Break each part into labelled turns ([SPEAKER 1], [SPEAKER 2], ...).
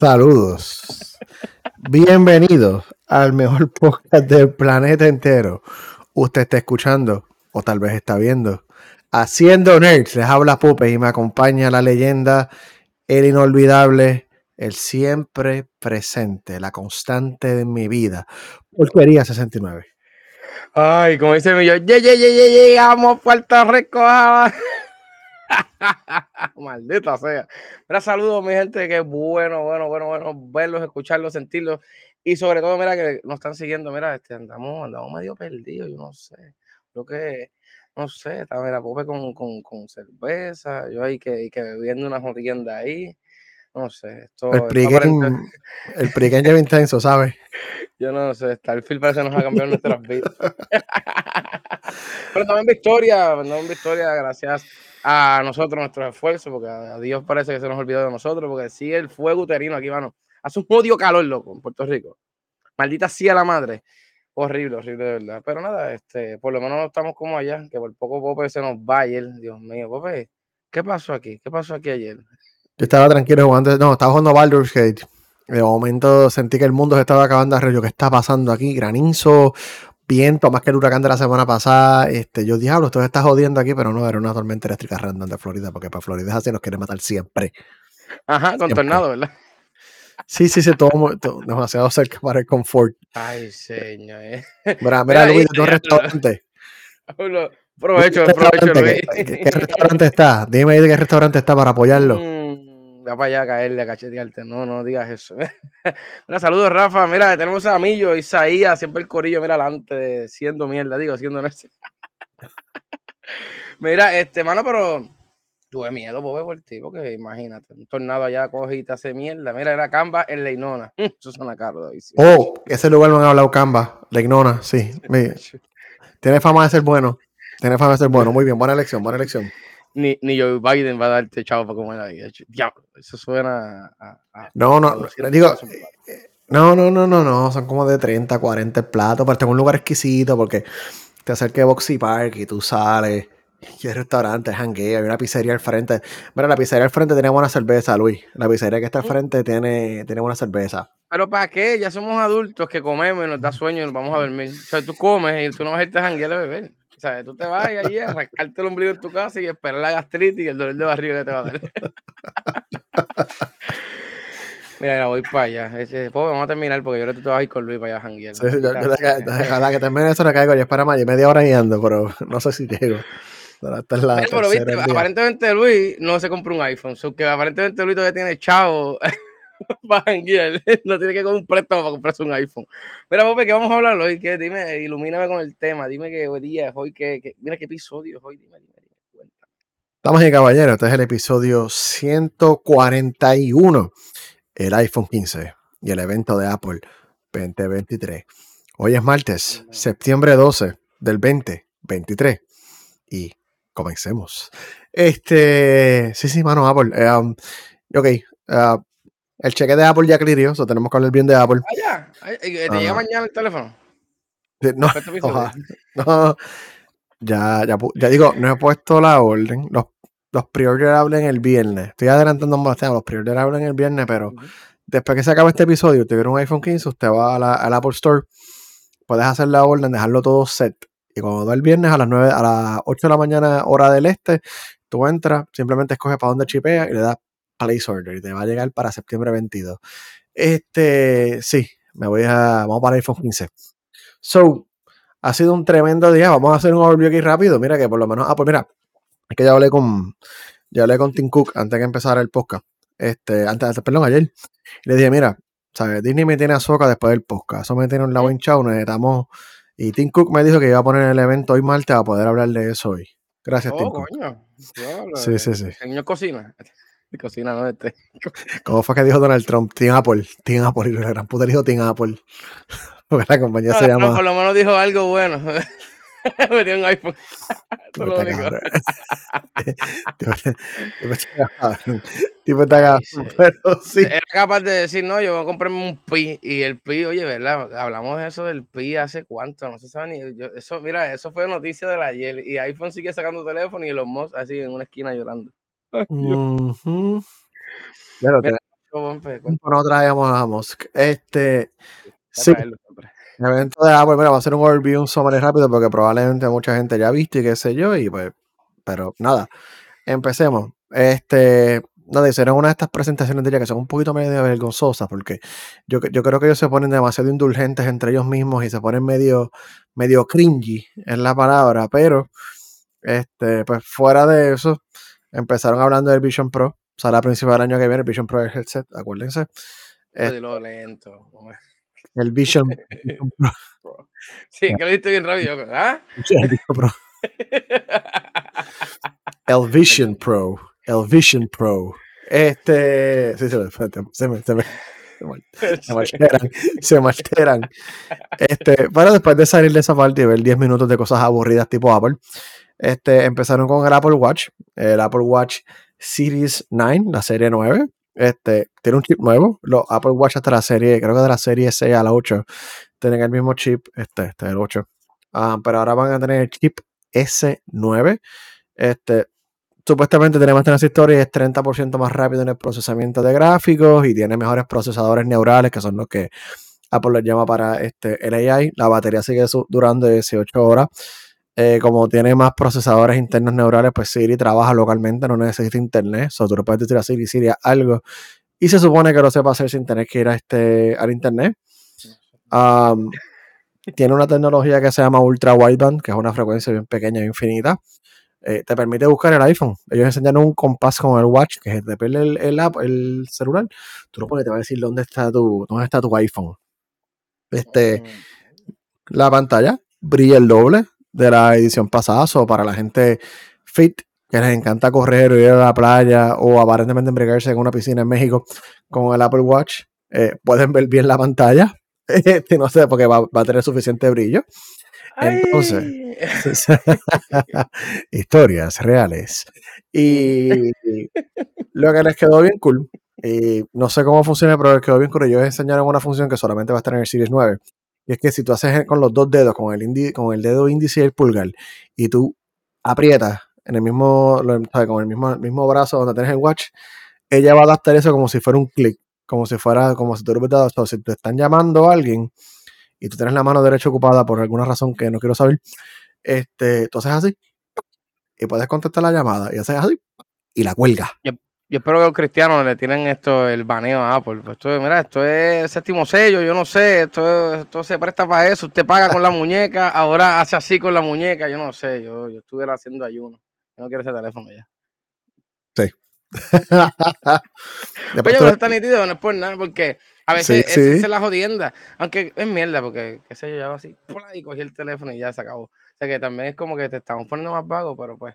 [SPEAKER 1] Saludos. Bienvenidos al mejor podcast del planeta entero. Usted está escuchando, o tal vez está viendo, Haciendo Nerds. Les habla Pupe y me acompaña la leyenda, el inolvidable, el siempre presente, la constante de mi vida. Porquería 69.
[SPEAKER 2] Ay, como dice mi yo, llegamos Puerto Rico. Maldita sea. Mira, saludos, mi gente, que bueno, bueno, bueno, bueno, verlos, escucharlos, sentirlos. Y sobre todo, mira, que nos están siguiendo, mira, este, andamos, andamos medio perdidos, yo no sé. Creo que, no sé, está, mira, Pope con, con, con cerveza, yo ahí que, que bebiendo una de ahí. No sé, esto.
[SPEAKER 1] El pregame, lleva intenso, ¿sabes?
[SPEAKER 2] Yo no sé, está el film parece que nos ha cambiado nuestras vidas. Pero también victoria, también victoria, gracias a nosotros, nuestros esfuerzos, porque a Dios parece que se nos olvidó de nosotros, porque sigue el fuego uterino aquí, mano. Hace un odio calor, loco, en Puerto Rico. Maldita sea la madre. Horrible, horrible, de verdad. Pero nada, este, por lo menos no estamos como allá, que por poco Pope se nos va ayer. Dios mío, Pope, ¿qué pasó aquí? ¿Qué pasó aquí ayer?
[SPEAKER 1] Yo estaba tranquilo jugando, no, estaba jugando Baldur's Gate. De momento sentí que el mundo se estaba acabando a ¿Qué está pasando aquí? Granizo, viento, más que el huracán de la semana pasada. Este, yo diablo, esto está jodiendo aquí, pero no, era una tormenta eléctrica random de Florida, porque para Florida así nos quiere matar siempre.
[SPEAKER 2] Ajá, con tornado, ¿verdad?
[SPEAKER 1] Sí, sí, sí, todo, demasiado cerca para el confort.
[SPEAKER 2] Ay, señor. Eh.
[SPEAKER 1] Mira, mira, Luis, dos restaurantes.
[SPEAKER 2] Provecho, provecho,
[SPEAKER 1] Luis. ¿Qué, restaurante está? Dime ahí de qué restaurante está para apoyarlo.
[SPEAKER 2] Mm, va para allá a caerle a cachetearte. No, no digas eso. mira, saludos, Rafa. Mira, tenemos a Millo, Isaías, siempre el corillo, mira, adelante, siendo mierda, digo, siendo mira, este, mano, pero tuve miedo, pobre, por ti, porque imagínate, un tornado allá coge y te hace mierda. Mira, era Camba en Leinona. Eso suena caro.
[SPEAKER 1] Oh, ese lugar no han hablado Camba, Leinona, sí. Tiene fama de ser bueno. Tiene fama de ser bueno. Muy bien, buena elección, buena elección
[SPEAKER 2] ni, ni Joe Biden va a darte chavo para comer ahí. Diablo, eso suena a.
[SPEAKER 1] no, no, digo. No, no, no, no, no, son como de 30, 40 platos, pero tengo un lugar exquisito porque te acerca de Boxy Park y tú sales, y hay restaurantes, hanguea, hay una pizzería al frente. Mira, la pizzería al frente tiene buena cerveza, Luis. La pizzería que está al frente tiene, tiene buena cerveza.
[SPEAKER 2] Pero ¿para qué? Ya somos adultos que comemos y nos da sueño y nos vamos a dormir. O sea, tú comes y tú no vas a irte a janguear a beber. O sea, tú te vas ahí a arrancarte el ombligo en tu casa y esperar la gastritis y el dolor de barriga que te va a dar. Mira, voy para allá. Pues, vamos a terminar porque yo creo que tú te vas a ir con Luis para allá a janguear. Sí, yo,
[SPEAKER 1] la que termine eso le caigo es para mayo, media hora guiando, pero no sé si llego.
[SPEAKER 2] pero, pero viste, aparentemente Luis no se compró un iPhone, so que aparentemente Luis todavía tiene chavo para No tiene que comprar un préstamo para comprarse un iPhone. Mira, Pope, ¿qué vamos a hablar hoy? ¿Qué? Dime, ilumíname con el tema. Dime qué día es hoy, que, mira qué episodio es hoy. Dime, dime, dime. Cuenta.
[SPEAKER 1] Estamos en caballero. Este es el episodio 141. El iPhone 15 y el evento de Apple 2023. Hoy es martes, septiembre 12 del 2023. Y comencemos. Este, sí, sí, mano, Apple. Eh, um, ok, uh, el cheque de Apple ya clirió, o tenemos que hablar bien de Apple.
[SPEAKER 2] Ah, ya. ¿Te llega mañana el teléfono?
[SPEAKER 1] No, no, ya, ya, ya, digo, no he puesto la orden. Los, los pre-order hablan el viernes. Estoy adelantando más temas. Los pre-order hablan el viernes, pero después que se acabe este episodio, usted quiere un iPhone 15, usted va a la, al Apple Store, puedes hacer la orden, dejarlo todo set. Y cuando da el viernes a las 9, a las 8 de la mañana, hora del este, tú entras, simplemente escoges para dónde chipea y le das place order y te va a llegar para septiembre 22. Este, sí, me voy a, vamos para iPhone 15. So, ha sido un tremendo día. Vamos a hacer un overview aquí rápido. Mira que por lo menos, ah, pues mira, es que ya hablé con, ya hablé con Tim Cook antes de que empezara el podcast. Este, antes, perdón, ayer. Le dije, mira, ¿sabes? Disney me tiene a soca después del podcast. Eso me tiene un lado hinchado. Necesitamos. Y Tim Cook me dijo que iba a poner el evento hoy martes a poder hablar de eso hoy. Gracias, Tim oh, Cook. sí, sí, sí.
[SPEAKER 2] Señor cocina. cocina, ¿no? Este.
[SPEAKER 1] ¿Cómo fue que dijo Donald Trump? Team Apple, Team Apple, y la gran puta dijo Team Apple. Porque la compañía se llama.
[SPEAKER 2] por lo menos dijo algo bueno. Metió un iPhone.
[SPEAKER 1] tipo está pero sí.
[SPEAKER 2] Era capaz de decir, no, yo voy a comprarme un Pi. Y el Pi, oye, ¿verdad? Hablamos de eso del Pi hace cuánto, no se sabe ni. eso, mira, eso fue noticia de ayer. Y iPhone sigue sacando teléfono y los Moss así en una esquina llorando.
[SPEAKER 1] No traíamos a Musk. Este, sí, el evento de Apple, mira, va a ser un overview, un summary rápido, porque probablemente mucha gente ya ha visto y qué sé yo, y pues, pero nada, empecemos. Este, nada, hicieron una de estas presentaciones de ella que son un poquito medio vergonzosas, porque yo, yo creo que ellos se ponen demasiado indulgentes entre ellos mismos y se ponen medio, medio cringy, en la palabra, pero, este, pues fuera de eso, empezaron hablando del Vision Pro, sale a principios del año que viene el Vision Pro headset, acuérdense.
[SPEAKER 2] Eh, lo lento.
[SPEAKER 1] El Vision,
[SPEAKER 2] Pro. Sí, que lo diste bien rápido, ¿ah?
[SPEAKER 1] El Vision Pro. El Vision Pro. Este. Sí, se me. Se me, se me se marcheran, se marcheran. Este, pero después de salir de esa parte y ver 10 minutos de cosas aburridas tipo Apple, este, empezaron con el Apple Watch, el Apple Watch Series 9, la serie 9. Este, tiene un chip nuevo. Los Apple Watch hasta la serie, creo que de la serie 6 a la 8, tienen el mismo chip, este, este el 8. Ah, pero ahora van a tener el chip S9. Este, supuestamente tiene más transistores y es 30% más rápido en el procesamiento de gráficos y tiene mejores procesadores neurales, que son los que Apple les llama para este, el AI. La batería sigue durando 18 horas. Eh, como tiene más procesadores internos neurales, pues Siri trabaja localmente, no necesita internet. O sea, tú le puedes decir a Siri, Siri, algo. Y se supone que lo sepa hacer sin tener que ir a este, al internet. tiene una tecnología que se llama Ultra Wideband, que es una frecuencia bien pequeña e infinita. Eh, te permite buscar el iPhone. Ellos enseñaron un compás con el watch, que es depende el, el, app, el celular. Tú lo pones, te va a decir dónde está tu, dónde está tu iPhone. Este, oh. la pantalla brilla el doble de la edición pasada, o para la gente fit que les encanta correr o ir a la playa o aparentemente embriagarse en una piscina en México con el Apple Watch, eh, pueden ver bien la pantalla. No sé, porque va, va, a tener suficiente brillo. Entonces, historias reales. Y lo que les quedó bien cool, y no sé cómo funciona, pero les quedó bien cool. Ellos enseñaron una función que solamente va a estar en el Series 9. Y es que si tú haces con los dos dedos, con el, con el dedo índice y el pulgar, y tú aprietas en el mismo, con el mismo, mismo brazo donde tienes el watch, ella va a adaptar eso como si fuera un clic, como si fuera, como si tú o si te están llamando a alguien y tú tienes la mano derecha ocupada por alguna razón que no quiero saber, este, tú haces así y puedes contestar la llamada y haces así y la cuelga.
[SPEAKER 2] Yo, espero que los cristianos le tienen esto, el baneo a Apple. Esto, mira, esto es séptimo sello, yo no sé, esto, esto se presta para eso. Usted paga con la muñeca, ahora hace así con la muñeca, yo no sé, yo, yo estuviera haciendo ayuno. Yo no quiero ese teléfono ya.
[SPEAKER 1] Sí.
[SPEAKER 2] Oye, pero está nítido, no es por nada, porque a veces es, la jodienda, aunque es mierda, porque, qué sé yo, ya así, y cogí el teléfono y ya se acabó. O sea que también es como que te estamos poniendo más vago, pero pues,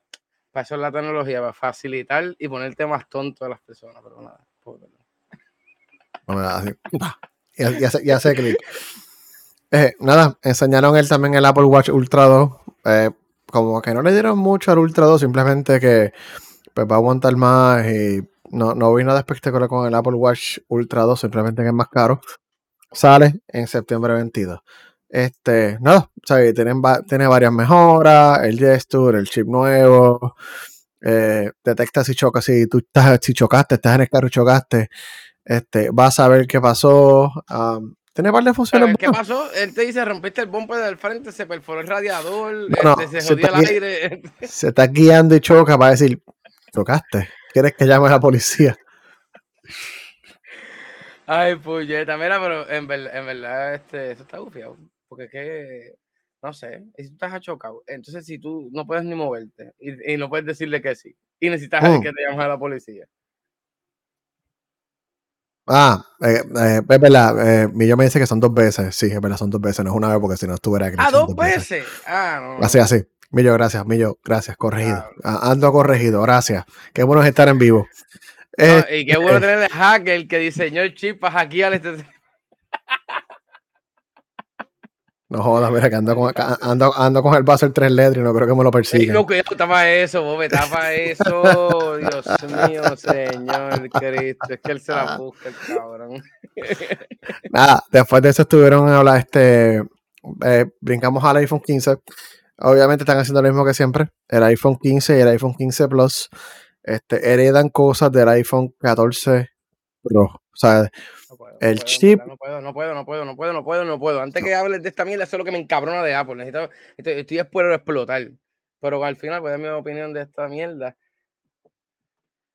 [SPEAKER 2] para eso es la tecnología, para facilitar y ponerte más tonto a las personas, pero nada.
[SPEAKER 1] ya, ya, sé, clic. Eh, nada, enseñaron él también el Apple Watch Ultra 2. Eh, como que no le dieron mucho al Ultra 2, simplemente que pues, va a aguantar más y no, no vi nada espectacular con el Apple Watch Ultra 2, simplemente que es más caro. Sale en septiembre 22. Este, nada, o tiene, varias mejoras, el gesture, el chip nuevo, eh, detecta si chocas, si tú estás, si chocaste, estás en el carro y chocaste, este, vas a ver qué pasó. tiene varias funciones.
[SPEAKER 2] ¿Qué pasó? Él te dice, rompiste el bumper del frente, se perforó el radiador, este, se jodió el aire.
[SPEAKER 1] Se está guiando y choca para decir, chocaste. ¿Quieres que llame a la policía?
[SPEAKER 2] Ay, puñeta, mira, pero en, verdad, este, eso está bufiado. Porque que, no sé, si tú estás achocado, entonces si tú no puedes ni moverte y, no puedes decirle que sí, y necesitas mm. que te llames a la policía.
[SPEAKER 1] Ah, eh, eh, es verdad. Eh, me dice que son dos veces. Sí, es verdad, son dos veces. No es una vez porque si no estuviera
[SPEAKER 2] aquí. Ah, dos, veces. Ah,
[SPEAKER 1] no. Así, así. Millo, gracias, Millo, gracias, corregido. Ando corregido, gracias. Qué bueno es estar en vivo.
[SPEAKER 2] y qué bueno tener el hacker que diseñó el chip para hackear este.
[SPEAKER 1] No jodas, mira que ando con, ando, ando con el vaso el tres letras y no creo que me lo persiga.
[SPEAKER 2] No, cuidado, tapa eso, Bobe, tapa eso. Dios mío, Señor Cristo. Es que él se la busca, el cabrón.
[SPEAKER 1] Nada, después de eso estuvieron a hablar, este, eh, brincamos al iPhone 15 Obviamente están haciendo lo mismo que siempre. El iPhone 15 y el iPhone 15 Plus este, heredan cosas del iPhone 14 Pro. O sea, el chip.
[SPEAKER 2] No puedo, no puedo, no puedo, no puedo, no puedo, no puedo. Antes que hables de esta mierda, eso es lo que me encabrona de Apple. Necesito, estoy, estoy explotar. Pero al final, a dar mi opinión de esta mierda.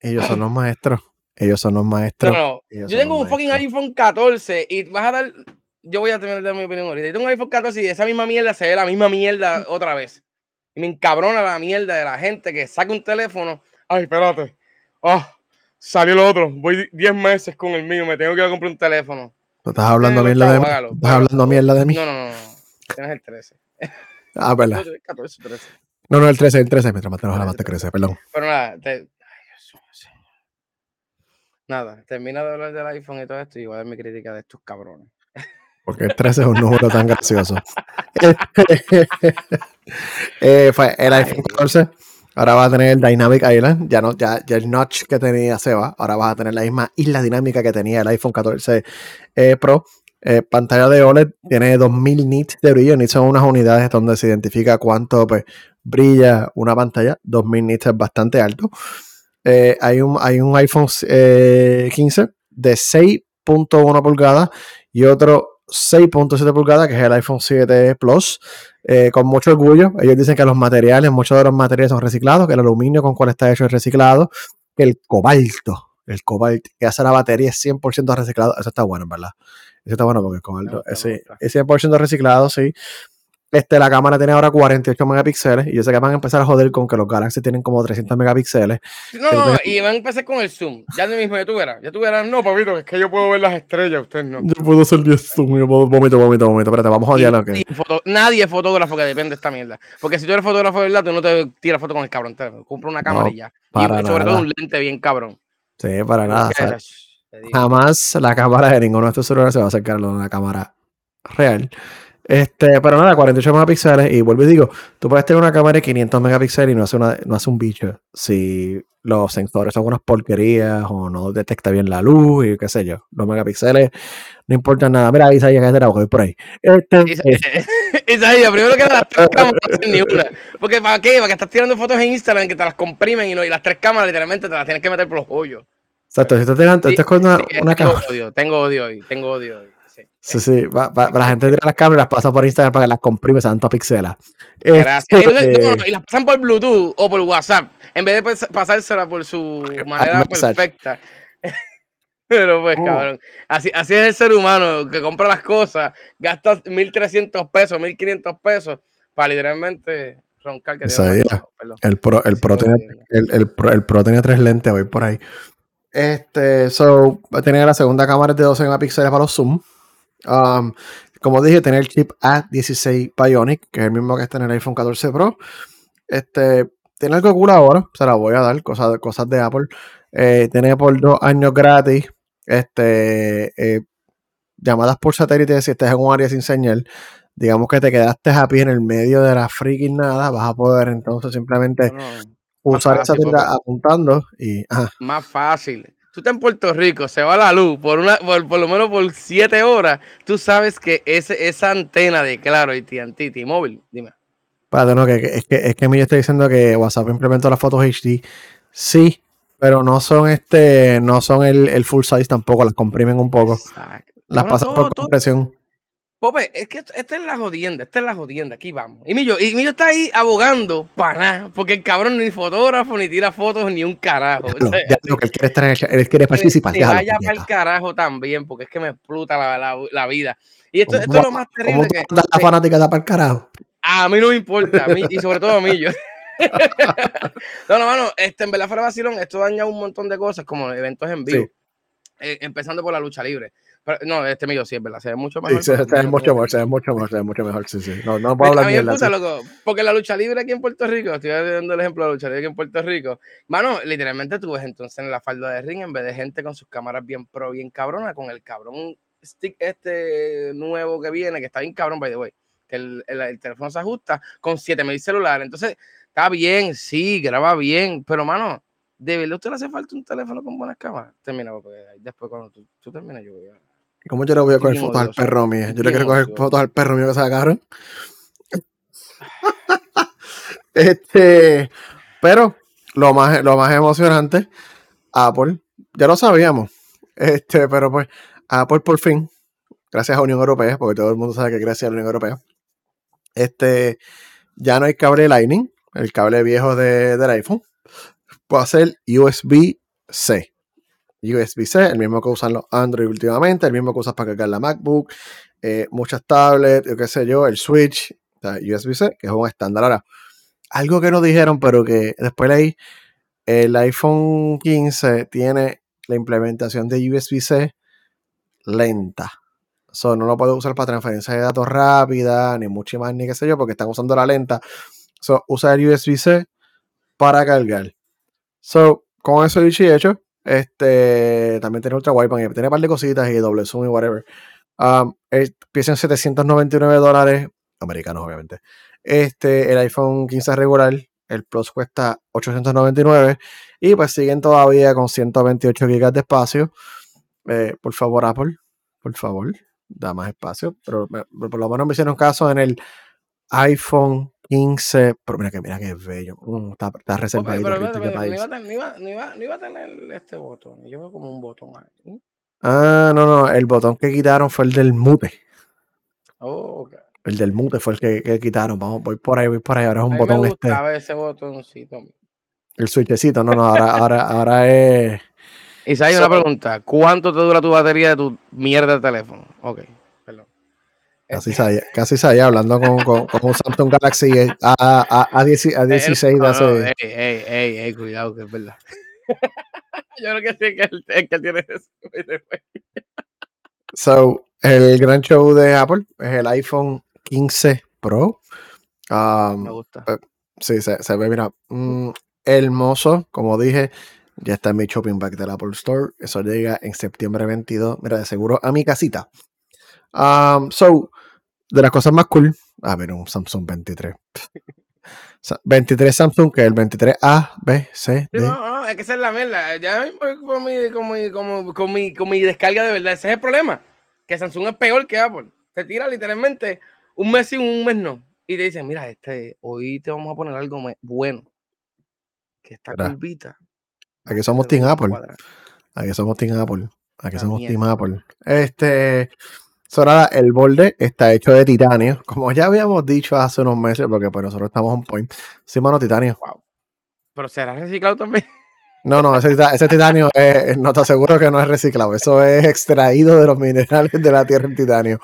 [SPEAKER 1] Ellos son los maestros. Ellos son los maestros.
[SPEAKER 2] No, no. Yo tengo un fucking iPhone 14 y vas a dar. Yo voy a tener mi opinión ahorita. Yo tengo un iPhone 14 y esa misma mierda se ve la misma mierda otra vez. Y me encabrona la mierda de la gente que saca un teléfono. Ay, espérate. Ah, salió el otro. Voy 10 meses con el mío. Me tengo que ir a comprar un teléfono.
[SPEAKER 1] ¿Estás hablando mierda de mí? ¿Estás hablando mierda de mí?
[SPEAKER 2] No, no, no. Tienes el 13.
[SPEAKER 1] Ah, verdad. 14, 13. No, no, el 13, el 13. Mientras más te la más te crece, perdón.
[SPEAKER 2] Pero nada, te, Nada, termina de hablar del iPhone y todo esto y voy a dar mi crítica de estos cabrones.
[SPEAKER 1] Porque el 13 es un número tan gracioso. eh, fue el iPhone 14. Ahora va a tener el Dynamic Island. Ya no, ya, el notch que tenía Seba. Ahora vas a tener la misma isla dinámica que tenía el iPhone 14 eh, Pro. Eh, pantalla de OLED tiene 2000 nits de brillo. Nits son unas unidades donde se identifica cuánto pues, brilla una pantalla. 2000 nits es bastante alto. Eh, hay, un, hay un iPhone 15 eh, de 6.1 pulgadas y otro 6.7 pulgadas, que es el iPhone 7 Plus, eh, con mucho orgullo. Ellos dicen que los materiales, muchos de los materiales son reciclados, que el aluminio con cual está hecho es reciclado, que el cobalto, el cobalto que hace la batería es 100% reciclado. Eso está bueno, ¿verdad? Eso está bueno porque el cobalto es, es 100% reciclado, sí. Este, la cámara tiene ahora 48 megapíxeles y yo sé que van a empezar a joder con que los Galaxy tienen como 300 megapíxeles.
[SPEAKER 2] No, no, y van a empezar con el zoom. Ya de mismo, ya tú verás. Ya tú verás, no, papito, es que yo puedo ver las estrellas, usted no.
[SPEAKER 1] Yo puedo hacer 10 zoom, yo puedo vomito, vomito, vomito. Espérate, vamos a odiar que.
[SPEAKER 2] nadie es fotógrafo que depende de esta mierda. Porque si tú eres fotógrafo de verdad, tú no te tiras foto con el cabrón Compra una cámara y ya. y sobre todo un lente bien cabrón.
[SPEAKER 1] Sí, para nada. jamás la cámara de ninguno de estos celulares se va a acercar a una cámara real. Este, pero nada, 48 megapíxeles. Y vuelvo y digo, tú puedes tener una cámara de 500 megapíxeles y no hace, una, no hace un bicho. Si los sensores son unas porquerías o no detecta bien la luz y qué sé yo. Los megapíxeles no importan nada. Mira, Isaías, que te la voy por ahí. Este,
[SPEAKER 2] Isaías, primero que las tres cámaras no ni una. Porque ¿para qué? Para que estás tirando fotos en Instagram que te las comprimen y, no, y las tres cámaras literalmente te las tienes que meter por los hoyos.
[SPEAKER 1] Exacto, si estás tirando, estás con una, una
[SPEAKER 2] tengo Odio, tengo odio hoy, tengo odio hoy.
[SPEAKER 1] Sí, sí, la gente tira las cámaras, pasa por Instagram para que las comprime, sean pixelas.
[SPEAKER 2] Gracias. Este, y las pasan por Bluetooth o por WhatsApp, en vez de pasársela por su manera perfecta. Pero pues, oh. cabrón, así, así es el ser humano que compra las cosas, gasta 1.300 pesos, 1.500 pesos para literalmente roncar. Que
[SPEAKER 1] el, pro, el, pro tiene, el, el, pro, el Pro tiene tres lentes, voy por ahí. Este, so, tenía la segunda cámara de 12 megapíxeles para los zoom. Um, como dije, tener el chip A16 Bionic, que es el mismo que está en el iPhone 14 Pro. Este, tiene algo cool ahora, se la voy a dar, cosas, cosas de Apple. Eh, tiene por dos años gratis este, eh, llamadas por satélite si estás en un área sin señal. Digamos que te quedaste happy en el medio de la freaking nada, vas a poder entonces simplemente usar esa apuntando y.
[SPEAKER 2] Más fácil tú estás en Puerto Rico, se va la luz por una, por, lo menos por siete horas, tú sabes que ese, esa antena de Claro y TNT, móvil, dime.
[SPEAKER 1] Padre, no, que, es que, es que me está diciendo que WhatsApp implementó las fotos HD. Sí, pero no son este, no son el, full size tampoco, las comprimen un poco. Las pasan por compresión.
[SPEAKER 2] Pope, es que esta es la jodienda, esta es la jodienda, aquí vamos. Y Millo, y Millo está ahí abogando para nada, porque el cabrón ni fotógrafo, ni tira fotos, ni un carajo.
[SPEAKER 1] Ya, lo que él quiere, estar, él quiere participar.
[SPEAKER 2] Que vaya para el carajo también, porque es que me explota la, la, vida. Y esto, esto es lo más terrible que...
[SPEAKER 1] la fanática da para el carajo?
[SPEAKER 2] A mí no me importa, a mí, y sobre todo a yo. no, no, mano, este, en verdad fuera vacilón, esto daña un montón de cosas, como eventos en vivo. Eh, empezando por la lucha libre no, este mío sí es verdad, se ve mucho mejor.
[SPEAKER 1] Sí, se, ve mucho mejor, se ve mucho mejor, se ve mucho mejor, sí, sí. No, no puedo hablar mierda.
[SPEAKER 2] Puta, loco, porque la lucha libre aquí en Puerto Rico, estoy dando el ejemplo de la lucha libre aquí en Puerto Rico, mano, literalmente tú ves entonces en la falda de ring, en vez de gente con sus cámaras bien pro, bien cabrona, con el cabrón stick este nuevo que viene, que está bien cabrón, by the way, que el, el, teléfono se ajusta con 7000 celulares. Entonces, está bien, sí, graba bien, pero mano, ¿de verdad usted le hace falta un teléfono con buenas cámaras? Termina, porque después cuando tú, tú terminas, yo voy a
[SPEAKER 1] ¿Cómo yo le voy a coger fotos al perro mío? Yo le quiero coger fotos al perro mío que se agarra. este, pero lo más, lo más emocionante, Apple, ya lo sabíamos. Este, pero pues, Apple por fin, gracias a Unión Europea, porque todo el mundo sabe que gracias a la Unión Europea, este, ya no hay cable Lightning, el cable viejo del iPhone, puede ser USB-C. USB-C, el mismo que usan los Android últimamente, el mismo que usas para cargar la MacBook, eh, muchas tablets, qué sé yo, el Switch, USB-C, que es un estándar. Ahora, algo que nos dijeron, pero que después leí, el iPhone 15 tiene la implementación de USB-C lenta. So, no lo puedo usar para transferencia de datos rápida, ni mucho más, ni qué sé yo, porque están usando la lenta. So, usa el USB-C para cargar. So, con eso dicho hecho, este, también tiene ultra wideband, tiene un par de cositas y doble zoom y whatever. Um, empieza en 799 dólares, americanos obviamente. Este, el iPhone 15 regular, el Plus cuesta 899 y pues siguen todavía con 128 GB de espacio. Eh, por favor, Apple, por favor, da más espacio. Pero por lo menos me hicieron caso en el iPhone 15 Pro. Mira que, mira que bello. Mm, está, está reservado.
[SPEAKER 2] pero, no, iba, no, iba, a tener este botón. Yo veo como un botón ahí.
[SPEAKER 1] Ah, no, no. El botón que quitaron fue el del mute.
[SPEAKER 2] Oh, okay.
[SPEAKER 1] El del mute fue el que, quitaron. Vamos, voy por ahí, voy por ahí. Ahora es un botón
[SPEAKER 2] me
[SPEAKER 1] este.
[SPEAKER 2] ese botoncito.
[SPEAKER 1] El switchecito, no, no, ahora, ahora, ahora es.
[SPEAKER 2] Hay una pregunta: ¿cuánto te dura tu batería de tu mierda de teléfono? Ok.
[SPEAKER 1] Casi sabía, casi hablando con, con, un Samsung Galaxy a, a, a, 16 de hace.
[SPEAKER 2] ey, ey, ey, ey, cuidado, que es verdad. Yo creo que sí que el, que tiene eso.
[SPEAKER 1] so, el gran show de Apple es el iPhone 15 Pro.
[SPEAKER 2] Um, Me gusta.
[SPEAKER 1] Eh, sí, se, se, ve, mira, mm, hermoso. Como dije, ya está en mi shopping bag del Apple Store. Eso llega en septiembre 22. Mira, de seguro a mi casita. Um, so, de las cosas más cool. A ver, un Samsung 23. 23 Samsung, que es el 23A, B, C,
[SPEAKER 2] D. No, no, es que esa es la mierda. Ya con mi, con, mi, con, mi, con mi descarga de verdad. Ese es el problema. Que Samsung es peor que Apple. Te tira literalmente un mes y un mes no. Y te dicen, mira, este, hoy te vamos a poner algo bueno. Que está curvita.
[SPEAKER 1] Aquí somos Team Apple. Aquí somos Team Apple. Aquí somos Team Apple. Este. Sonada, el borde está hecho de titanio, como ya habíamos dicho hace unos meses, porque pues nosotros estamos on point. Sí, mano, titanio.
[SPEAKER 2] Wow. ¿Pero será reciclado también?
[SPEAKER 1] No, no, ese, titanio no te aseguro que no es reciclado. Eso es extraído de los minerales de la tierra en titanio.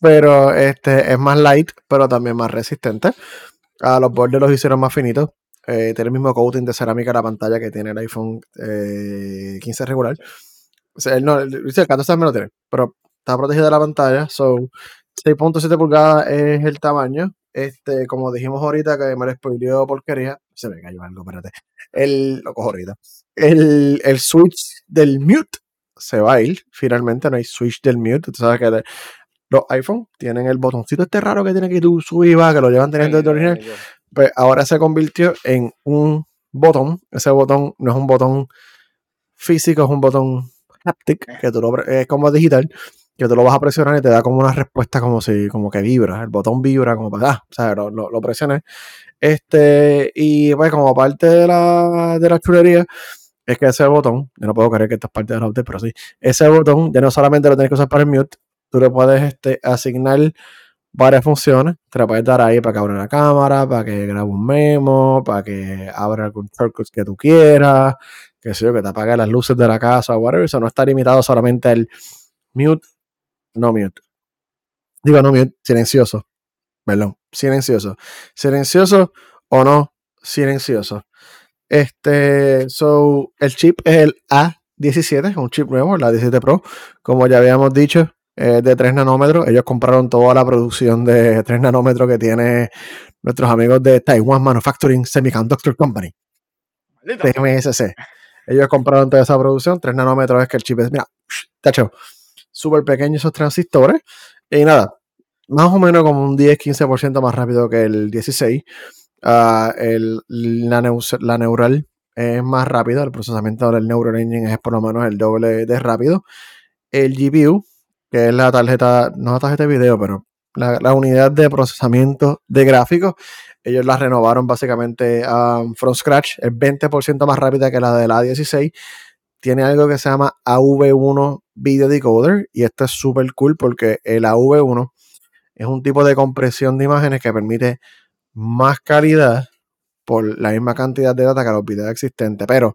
[SPEAKER 1] Pero este es más light, pero también más resistente. A los bordes los hicieron más finitos. Eh, tiene el mismo coating de cerámica en la pantalla que tiene el iPhone 15 eh, regular. O sea, no, el 14 también lo tiene, pero está protegida la pantalla. So, 6.7 pulgadas es el tamaño. Este, como dijimos ahorita, que me lo spoileó porquería. Se me cayó algo, espérate. El, lo cojo ahorita. El, el switch del mute se va a ir. Finalmente no hay switch del mute. Tú sabes que los iPhone tienen el botoncito este raro que tiene que tú subir y va, que lo llevan teniendo desde original. Pues ahora se convirtió en un botón. Ese botón no es un botón físico, es un botón haptic, que tú lo, es como digital que tú lo vas a presionar y te da como una respuesta como si, como que vibra, el botón vibra como para, ah, o sea, lo, lo, presiones. Este, y pues como parte de la, de la chulería, es que ese botón, yo no puedo creer que esto es parte de la update, pero sí, ese botón ya no solamente lo tienes que usar para el mute, tú le puedes este, asignar varias funciones, te la puedes dar ahí para que abra la cámara, para que grabe un memo, para que abra algún shortcut que tú quieras, que sé yo, que te apague las luces de la casa, whatever, eso no está limitado solamente al mute no mute. Digo no mute, silencioso. Perdón, silencioso. Silencioso o no silencioso. Este, so, el chip es el A17, un chip nuevo, la 17 Pro. Como ya habíamos dicho, de 3 nanómetros. Ellos compraron toda la producción de 3 nanómetros que tiene nuestros amigos de Taiwan Manufacturing Semiconductor Company. TMSC. Ellos compraron toda esa producción. 3 nanómetros es que el chip es, mira, tacho, súper pequeños esos transistores. Y nada, más o menos como un 10-15% más rápido que el 16. Ah, el, la, neural es más rápido, el procesamiento del Neural Engine es por lo menos el doble de rápido. El GPU, que es la tarjeta, no la tarjeta de video, pero la, unidad de procesamiento de gráficos, ellos la renovaron básicamente um, from scratch, es 20% más rápida que la de la 16 tiene algo que se llama AV1 Video Decoder y esto es súper cool porque el AV1 es un tipo de compresión de imágenes que permite más calidad por la misma cantidad de data que los videos existentes, pero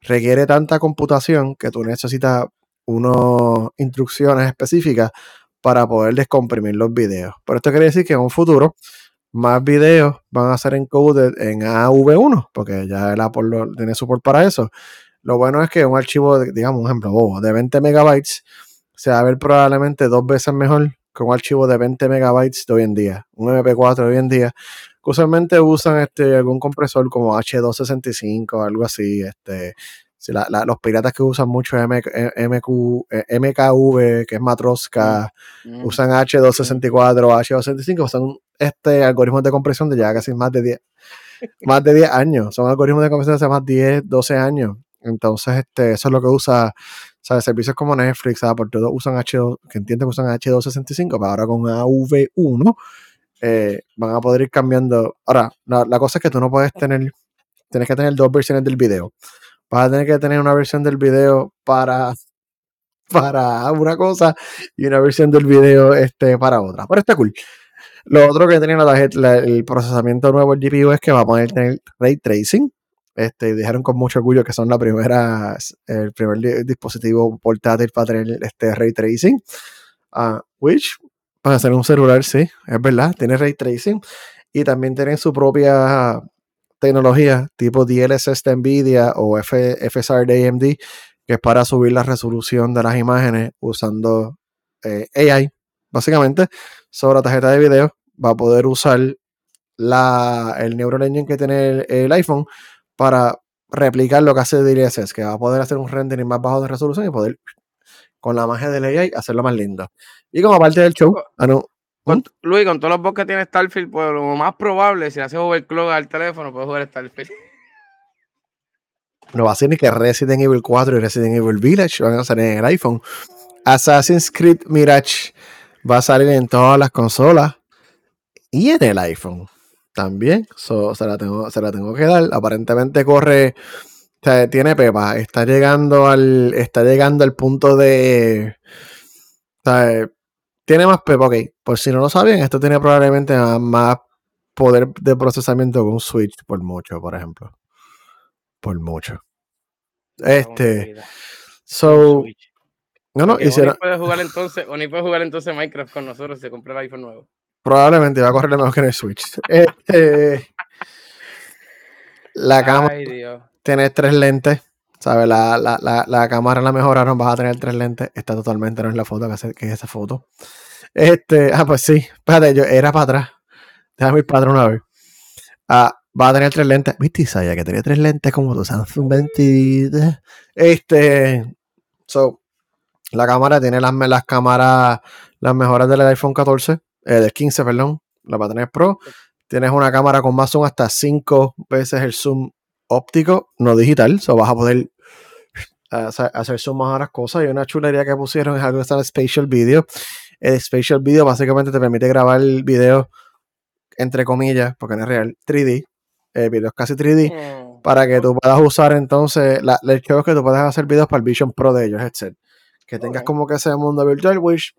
[SPEAKER 1] requiere tanta computación que tú necesitas unas instrucciones específicas para poder descomprimir los videos. Pero esto quiere decir que en un futuro más videos van a ser encoded en AV1, porque ya el Apple tiene support para eso. Lo bueno es que un archivo, digamos, un ejemplo, de 20 megabytes se va a ver probablemente dos veces mejor que un archivo de 20 megabytes de hoy en día, un MP4 de hoy en día, que usualmente usan este, algún compresor como H265 o algo así, este, los piratas que usan mucho MQ, MKV, eh, que es Matroska, mm. usan H264 o H265, son este algoritmos de compresión de ya casi más de 10, más de 10 años. Son algoritmos de compresión de hace más de 10, 12 años. Entonces, este, eso es lo que usa, ¿sabes? Servicios como Netflix, por todos usan H2, que entienden que usan H265, pero ahora con AV1 eh, van a poder ir cambiando. Ahora, la, cosa es que tú no puedes tener, tienes que tener dos versiones del video. Vas a tener que tener una versión del video para, para una cosa y una versión del video este, para otra. Pero está cool. Lo otro que tiene la tarjeta, el procesamiento nuevo del GPU es que va a poder tener ray tracing. Este, dijeron con mucho orgullo que son la primera, el primer dispositivo portátil para tener este ray tracing. Uh, which, para hacer un celular, sí, es verdad, tiene ray tracing. Y también tienen su propia tecnología tipo DLSS de NVIDIA o FSR de AMD, que es para subir la resolución de las imágenes usando eh, AI, básicamente, sobre la tarjeta de video. Va a poder usar la, el Neural Engine que tiene el iPhone para replicar lo que hace DLSS, que va a poder hacer un rendering más bajo de resolución y poder, con la magia del AI, hacerlo más lindo. Y como parte del show, ah,
[SPEAKER 2] Luis, con todos los bots que tiene Starfield, pues lo más probable, si haces overclock al teléfono, puedes jugar Starfield.
[SPEAKER 1] No va a ser ni que Resident Evil 4 y Resident Evil Village van a salir en el iPhone. Assassin's Creed Mirage va a salir en todas las consolas y en el iPhone también. se, la tengo, se la tengo que dar. Aparentemente corre. tiene pepa. Está llegando al. Está llegando al punto de. tiene más pepa. Ok. Por si no lo sabían, esto tiene probablemente más poder de procesamiento que un Switch. Por mucho, por ejemplo. Por mucho. Este. So.
[SPEAKER 2] No, no, hicieron. puede jugar entonces, o ni puede jugar entonces Minecraft con nosotros si se compra el iPhone nuevo.
[SPEAKER 1] Probablemente va a correr mejor que en el Switch. Este, la cámara tiene tres lentes. ¿Sabes? La, la, la, la, cámara la mejoraron, vas a tener tres lentes. Está totalmente no es la foto que, que es esa foto. Este, ah, pues sí. Espérate, yo era para atrás. Déjame ir para atrás una vez. Ah, va a tener tres lentes. ¿Viste, Isaiah? Que tenía tres lentes como tu Samsung 20. Este. So, la cámara tiene las, las cámaras, las mejoras del iPhone 14 eh, del 15, perdón, la para tener Pro. Tienes una cámara con más zoom hasta 5 veces el zoom óptico, no digital, o vas a poder hacer zoom más a las cosas. Y una chulería que pusieron es algo que está en Spatial Video. El Spatial Video básicamente te permite grabar el video, entre comillas, porque no es real, 3D, eh, videos casi 3D, mm. para que tú puedas usar entonces, la, el es que tú puedas hacer videos para el Vision Pro de ellos, etc. Que tengas como que ese mundo virtual, which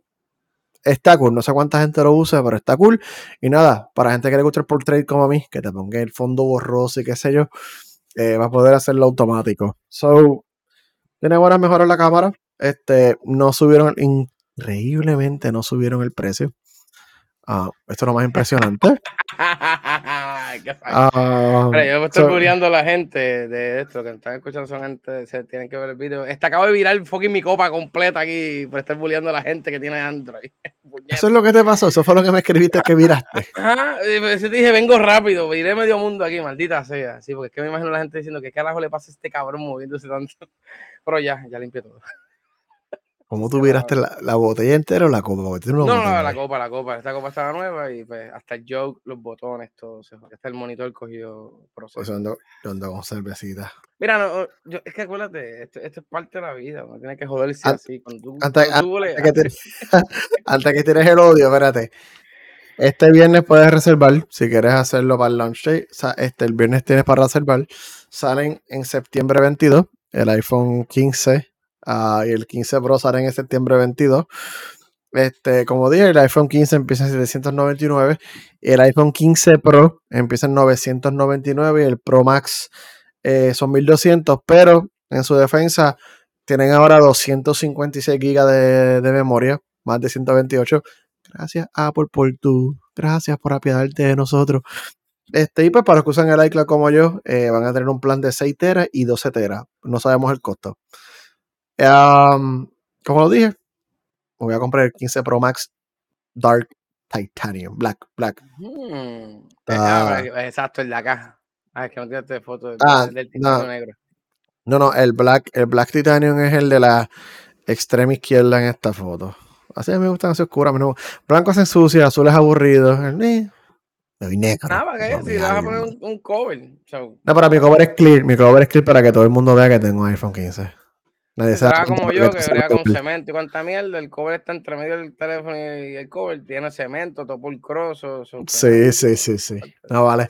[SPEAKER 1] está cool. No sé cuánta gente lo usa, pero está cool. Y nada, para gente que le gusta el portrait como a mí, que te ponga el fondo borroso y qué sé yo, eh, va a poder hacerlo automático. So, tiene buenas mejoras la cámara. Este, no subieron, increíblemente no subieron el precio. Ah, esto es lo más impresionante.
[SPEAKER 2] Ah, yo me estoy so, a la gente de esto que están escuchando son gente, se tienen que ver el video. Este acabo de virar fucking mi copa completa aquí por estar bulleando a la gente que tiene Android.
[SPEAKER 1] Eso es lo que te pasó, eso fue lo que me escribiste que viraste.
[SPEAKER 2] Ajá, pues, te dije, vengo rápido, viré medio mundo aquí, maldita sea. Sí, porque es que me imagino a la gente diciendo que carajo le pasa a este cabrón moviéndose tanto. Pero ya, ya limpié todo.
[SPEAKER 1] ¿Cómo tú la, botella entera o la copa?
[SPEAKER 2] no, no, la copa, la copa. Esta copa estaba nueva y pues hasta el joke, los botones, todo. hasta el monitor cogió
[SPEAKER 1] proceso. Pues ando, yo ando con cervecita.
[SPEAKER 2] Mira, no, yo, es que acuérdate, esto, esto, es parte de la vida. No tienes que joderse así. antes,
[SPEAKER 1] que tienes el odio, espérate. Este viernes puedes reservar, si quieres hacerlo para el launch day. este, el viernes tienes para reservar. Salen en septiembre 22 el iPhone 15 ah, y el 15 Pro salen en septiembre 22. Este, como dije, el iPhone 15 empieza en 799, el iPhone 15 Pro empieza en 999 y el Pro Max eh, son 1200, pero en su defensa tienen ahora 256 GB de, de memoria, más de 128. Gracias Apple por tu, gracias por apiadarte de nosotros. Este, y pues para los que usan el iCloud como yo, eh, van a tener un plan de 6 teras y 12 teras. No sabemos el costo. Como lo dije, voy a comprar el 15 Pro Max Dark Titanium, Black, Black.
[SPEAKER 2] Hmm. Ah, exacto, el de acá. Ah, es que no tienes foto del, ah, del no. negro.
[SPEAKER 1] No, no, el Black, el Black Titanium es el de la extrema izquierda en esta foto. Así me gustan así oscuras. Blanco se ensucia, azul es aburrido. El, negro.
[SPEAKER 2] Nada, que si le vas a poner un, cover.
[SPEAKER 1] No, pero mi cover es clear. Mi cover es clear para que todo el mundo vea que tengo un iPhone 15.
[SPEAKER 2] Nadie sabe. como yo, que vería con cemento y cuánta mierda. El cover está entre medio del teléfono y el cover. Tiene cemento, topo el
[SPEAKER 1] sí, sí, sí, sí. No, vale.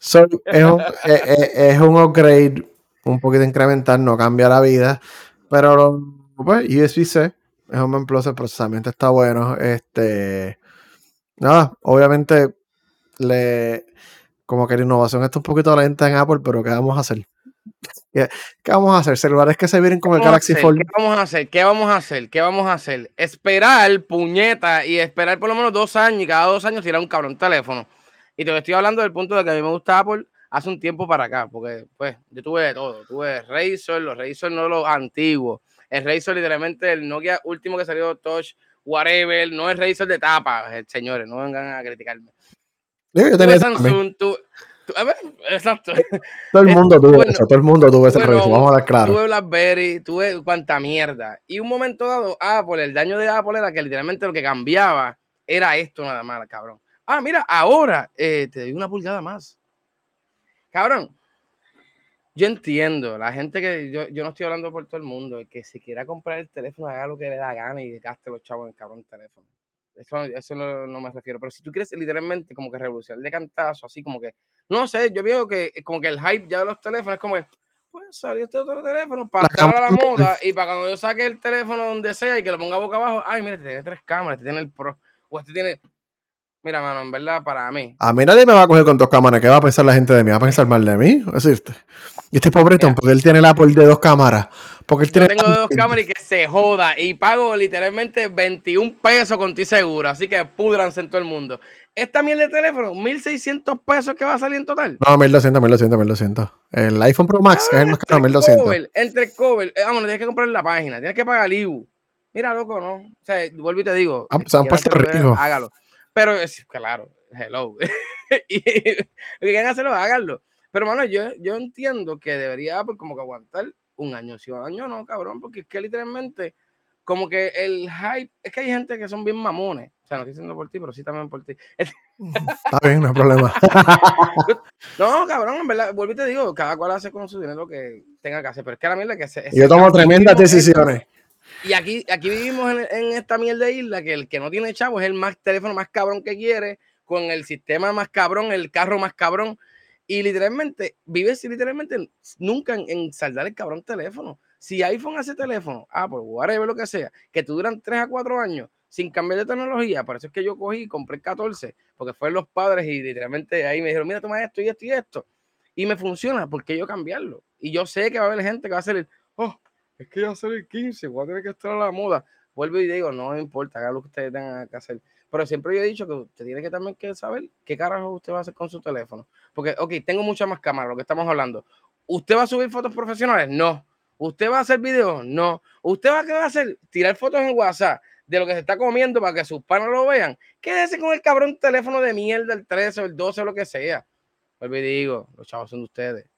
[SPEAKER 1] es, un, es, es, un upgrade un poquito incremental, no cambia la vida. Pero, pues, USB-C es un buen plus. El procesamiento está bueno. Este. Nada, obviamente le como que la innovación está un poquito lenta en Apple, pero ¿qué vamos a hacer? ¿Qué, vamos a hacer? Celulares que se vienen con el Galaxy Fold.
[SPEAKER 2] ¿Qué vamos a hacer? ¿Qué vamos a hacer? ¿Qué vamos a hacer? Esperar, puñeta, y esperar por lo menos dos años y cada dos años tirar un cabrón teléfono. Y te estoy hablando del punto de que a mí me gusta Apple hace un tiempo para acá, porque pues yo tuve de todo. Tuve Razor, los Razor no los antiguos. El Razor literalmente el Nokia último que salió, Touch, whatever, no es Razor de tapa, señores, no vengan a criticarme
[SPEAKER 1] yo tenía Samsung, tú, a ver, exacto. Todo el mundo tuvo eso, todo el mundo tuvo ese bueno, vamos a dar claro.
[SPEAKER 2] Tuve BlackBerry, tuve cuánta mierda. Y un momento dado, Apple, el daño de Apple era que literalmente lo que cambiaba era esto nada más, cabrón. Ah, mira, ahora eh, te doy una pulgada más. Cabrón, yo entiendo, la gente que yo, yo, no estoy hablando por todo el mundo, el que si quiera comprar el teléfono, haga lo que le da gana y gaste los chavos en el cabrón teléfono. Eso, eso no, me refiero. Pero si tú quieres literalmente como que revolucionar de cantazo, así como que, no sé, yo veo que como que el hype ya de los teléfonos es como que, pues salió este otro teléfono para estar a la moda y para cuando yo saque el teléfono donde sea y que lo ponga boca abajo, ay, mira, este tiene tres cámaras, este tiene el Pro, o este tiene... Mira, mano, en verdad, para mí.
[SPEAKER 1] A mí nadie me va a coger con dos cámaras. ¿Qué va a pensar la gente de mí? ¿Va a pensar mal de mí? Es decir, y este pobretón, porque él tiene el Apple de dos cámaras. Porque él tiene
[SPEAKER 2] Yo tengo dos cámaras y que se joda. Y pago literalmente 21 pesos con ti seguro. Así que pudranse en todo el mundo. Esta mierda de teléfono, 1600 pesos que va a salir en total.
[SPEAKER 1] No, 1200, 1200, 1200. El iPhone Pro Max, que es el más caro, 1200.
[SPEAKER 2] Cover, entre cover, eh, vamos, tienes que comprar en la página, tienes que pagar el IBU. Mira, loco, ¿no? O sea, vuelvo y te digo.
[SPEAKER 1] Ah, se han puesto rico.
[SPEAKER 2] Hágalo. Pero, claro, hello. y que quieran hacerlo, háganlo. Pero, mano, yo, yo entiendo que debería, pues, como que aguantar un año, si un año no, cabrón, porque es que literalmente, como que el hype, es que hay gente que son bien mamones. O sea, no estoy diciendo por ti, pero sí también por ti.
[SPEAKER 1] Está bien, no hay problema.
[SPEAKER 2] no, cabrón, en verdad, vuelvo y te digo, cada cual hace con su dinero lo que tenga que hacer, pero es que la mierda que se...
[SPEAKER 1] Yo tomo tremendas decisiones.
[SPEAKER 2] Y aquí, aquí vivimos en, en, esta mierda de isla que el que no tiene chavo es el más teléfono más cabrón que quiere, con el sistema más cabrón, el carro más cabrón. Y literalmente, vives literalmente nunca en, saldar el cabrón teléfono. Si iPhone hace teléfono, ah, pues whatever lo que sea, que tú duran 3 a 4 años sin cambiar de tecnología, por eso es que yo cogí y compré el 14, porque fueron los padres y literalmente ahí me dijeron, mira, toma esto y esto y esto. Y me funciona, porque yo cambiarlo? Y yo sé que va a haber gente que va a hacer oh, es que ya va a ser el 15, voy a tener que estar a la moda. Vuelvo y digo, no importa, haga lo que ustedes tengan que hacer. Pero siempre yo he dicho que usted tiene que también que saber qué carajo usted va a hacer con su teléfono. Porque, ok, tengo muchas más cámaras, lo que estamos hablando. ¿Usted va a subir fotos profesionales? No. ¿Usted va a hacer videos? No. ¿Usted va a, hacer? Tirar fotos en WhatsApp de lo que se está comiendo para que sus panas lo vean. Quédese con el cabrón teléfono de mierda, el 13 o el 12 o lo que sea. Vuelvo y digo, los chavos son de ustedes.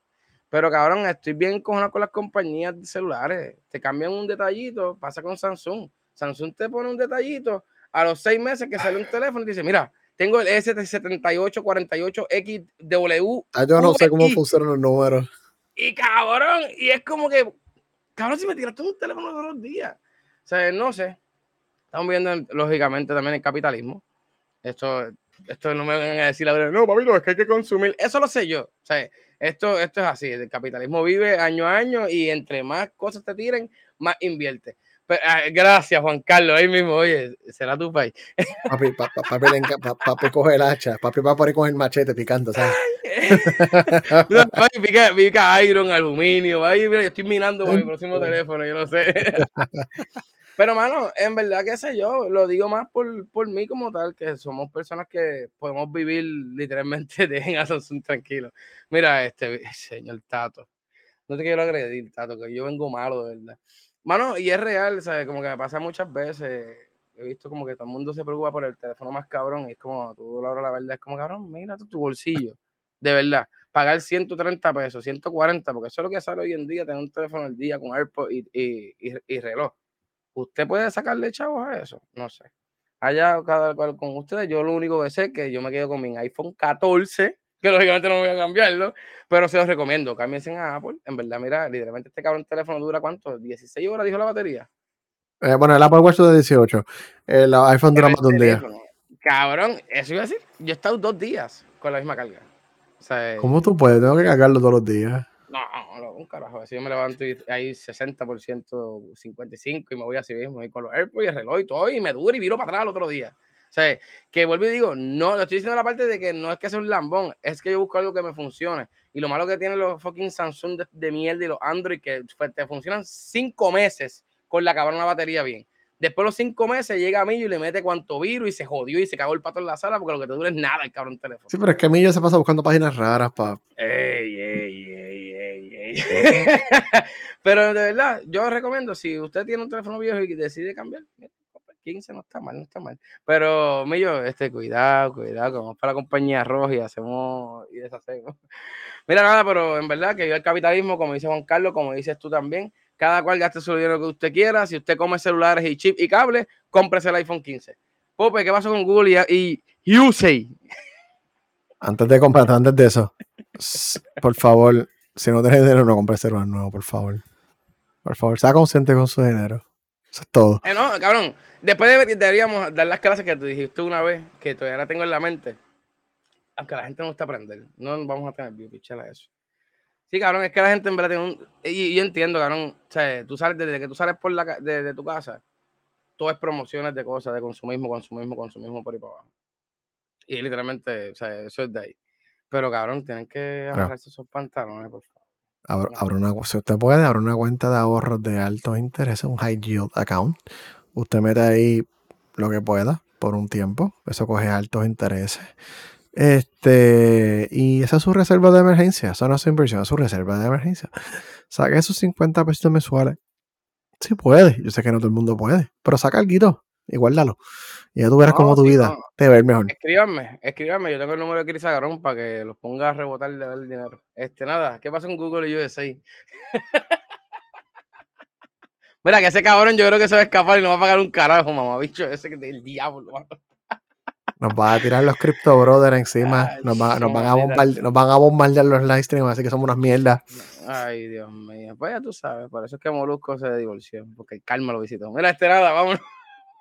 [SPEAKER 2] Pero cabrón, estoy bien con las compañías de celulares. Te cambian un detallito, pasa con Samsung. Samsung te pone un detallito a los seis meses que sale un teléfono y dice, mira, tengo el S7848XW.
[SPEAKER 1] Ah, yo no sé cómo funcionan los números.
[SPEAKER 2] Y cabrón, y es como que, cabrón, si me tiraste un teléfono todos los días. O sea, no sé. Estamos viendo, lógicamente, también el capitalismo. Esto, esto no me van a decir la verdad, no, papito, es que hay que consumir. Eso lo sé yo. O sea, Esto, esto es así, el capitalismo vive año a año y entre más cosas te tiren, más invierte. Ah, gracias, Juan Carlos. Ahí mismo, oye, será tu país.
[SPEAKER 1] Papi, papi, papi, coge el hacha. Papi va a poner con el machete picando, ¿sabes?
[SPEAKER 2] papi, pica, pica, iron, aluminio. Ahí, mira, yo estoy minando con mi próximo teléfono, yo no sé. Pero, mano, en verdad, qué sé yo, lo digo más por, por mí como tal, que somos personas que podemos vivir literalmente de a Samsung tranquilo. Mira, este señor Tato. No te quiero agredir, Tato, que yo vengo malo, de verdad. Mano, y es real, ¿sabes? Como que me pasa muchas veces. He visto como que todo el mundo se preocupa por el teléfono más cabrón. Y es como, tú, la verdad, es como, cabrón, mira tu bolsillo. De verdad. Pagar 130 pesos, 140, porque eso es lo que sale hoy en día, tener un teléfono al día con AirPods y, y, y, reloj. ¿Usted puede sacarle chavos a eso? No sé. Allá cada cual con ustedes, yo lo único que sé es que yo me quedo con mi iPhone 14 que lógicamente no voy a cambiarlo, pero se los recomiendo. Cámbiense a Apple. En verdad, mira, literalmente este cabrón teléfono dura cuánto? 16 horas, dijo la batería.
[SPEAKER 1] Eh, bueno, el Apple Watch de 18. El iPhone dura más de un día.
[SPEAKER 2] Cabrón, eso iba a decir. Yo he estado dos días con la misma carga.
[SPEAKER 1] ¿Cómo tú puedes? Tengo que cargarlo todos los días.
[SPEAKER 2] No, no, un carajo. Si yo me levanto y hay 60%, 55% y me voy así mismo, y con los AirPods y el reloj y todo, y me dura y viro para atrás el otro día. O sea, que vuelvo y digo, no, lo estoy diciendo la parte de que no es que sea un lambón, es que yo busco algo que me funcione. Y lo malo que tienen los fucking Samsung de, mierda y los Android, que te funcionan cinco meses con la cabrona batería bien. Después de los cinco meses llega a Millo y le mete cuanto virus y se jodió y se cagó el pato en la sala porque lo que te dura es nada el cabrón teléfono.
[SPEAKER 1] Sí, pero es que Millo se pasa buscando páginas raras, pa.
[SPEAKER 2] Ey, ey, ey, ey, ey. pero de verdad, yo recomiendo, si usted tiene un teléfono viejo y decide cambiar, 15 no está mal, no está mal. Pero, Millo, este, cuidado, cuidado, vamos para la compañía roja y hacemos y deshacemos. Mira, nada, pero en verdad que yo el capitalismo, como dice Juan Carlos, como dices tú también, cada cual gaste su dinero que usted quiera. Si usted come celulares y chip y cable, cómprese el iPhone 15. Pope, ¿qué pasó con Google y, y Usay?
[SPEAKER 1] Antes de comprar, antes de eso, por favor, si no tiene dinero, no compre celular nuevo, por favor. Por favor, sea consciente con su dinero. Eso es todo.
[SPEAKER 2] Eh, no, cabrón. Después deberíamos dar las clases que tú dijiste una vez, que todavía la tengo en la mente. Aunque la gente no está aprender. No vamos a tener a eso. Sí, cabrón, es que la gente en verdad tiene un. Y, yo entiendo, cabrón. O sea, tú sales, desde que tú sales por la, de, tu casa, todo es promociones de cosas, de consumismo, consumismo, consumismo por ahí para abajo. Y literalmente, o sea, eso es de ahí. Pero, cabrón, tienen que agarrarse esos pantalones, por favor.
[SPEAKER 1] Abra, una, si usted puede, abrir una cuenta de ahorros de alto interés, un high yield account. Usted mete ahí lo que pueda por un tiempo. Eso coge altos intereses. Este, y esa es su reserva de emergencia. Eso no es su inversión, es su reserva de emergencia. Saca esos 50 pesos mensuales. Si sí puede. Yo sé que no todo el mundo puede. Pero saca algo y guárdalo. Y ya tú verás cómo tu vida te va a ir mejor.
[SPEAKER 2] Escríbanme, escríbanme. Yo tengo el número de Chris Agarón para que los ponga a rebotar de el dinero. Este, nada, ¿qué pasa con Google y USA? Mira, que ese cabrón yo creo que se va a escapar y no va a pagar un carajo, mamá, bicho, ese que del diablo.
[SPEAKER 1] Nos va a tirar los Crypto Brothers encima. nos, van a bombardear, nos van a bombardear los live streams, así que somos unas mierdas.
[SPEAKER 2] Ay, Dios mío. Pues ya tú sabes, por eso es que Molusco se divorció, porque el Karma lo visitó. Mira, este nada, vámonos.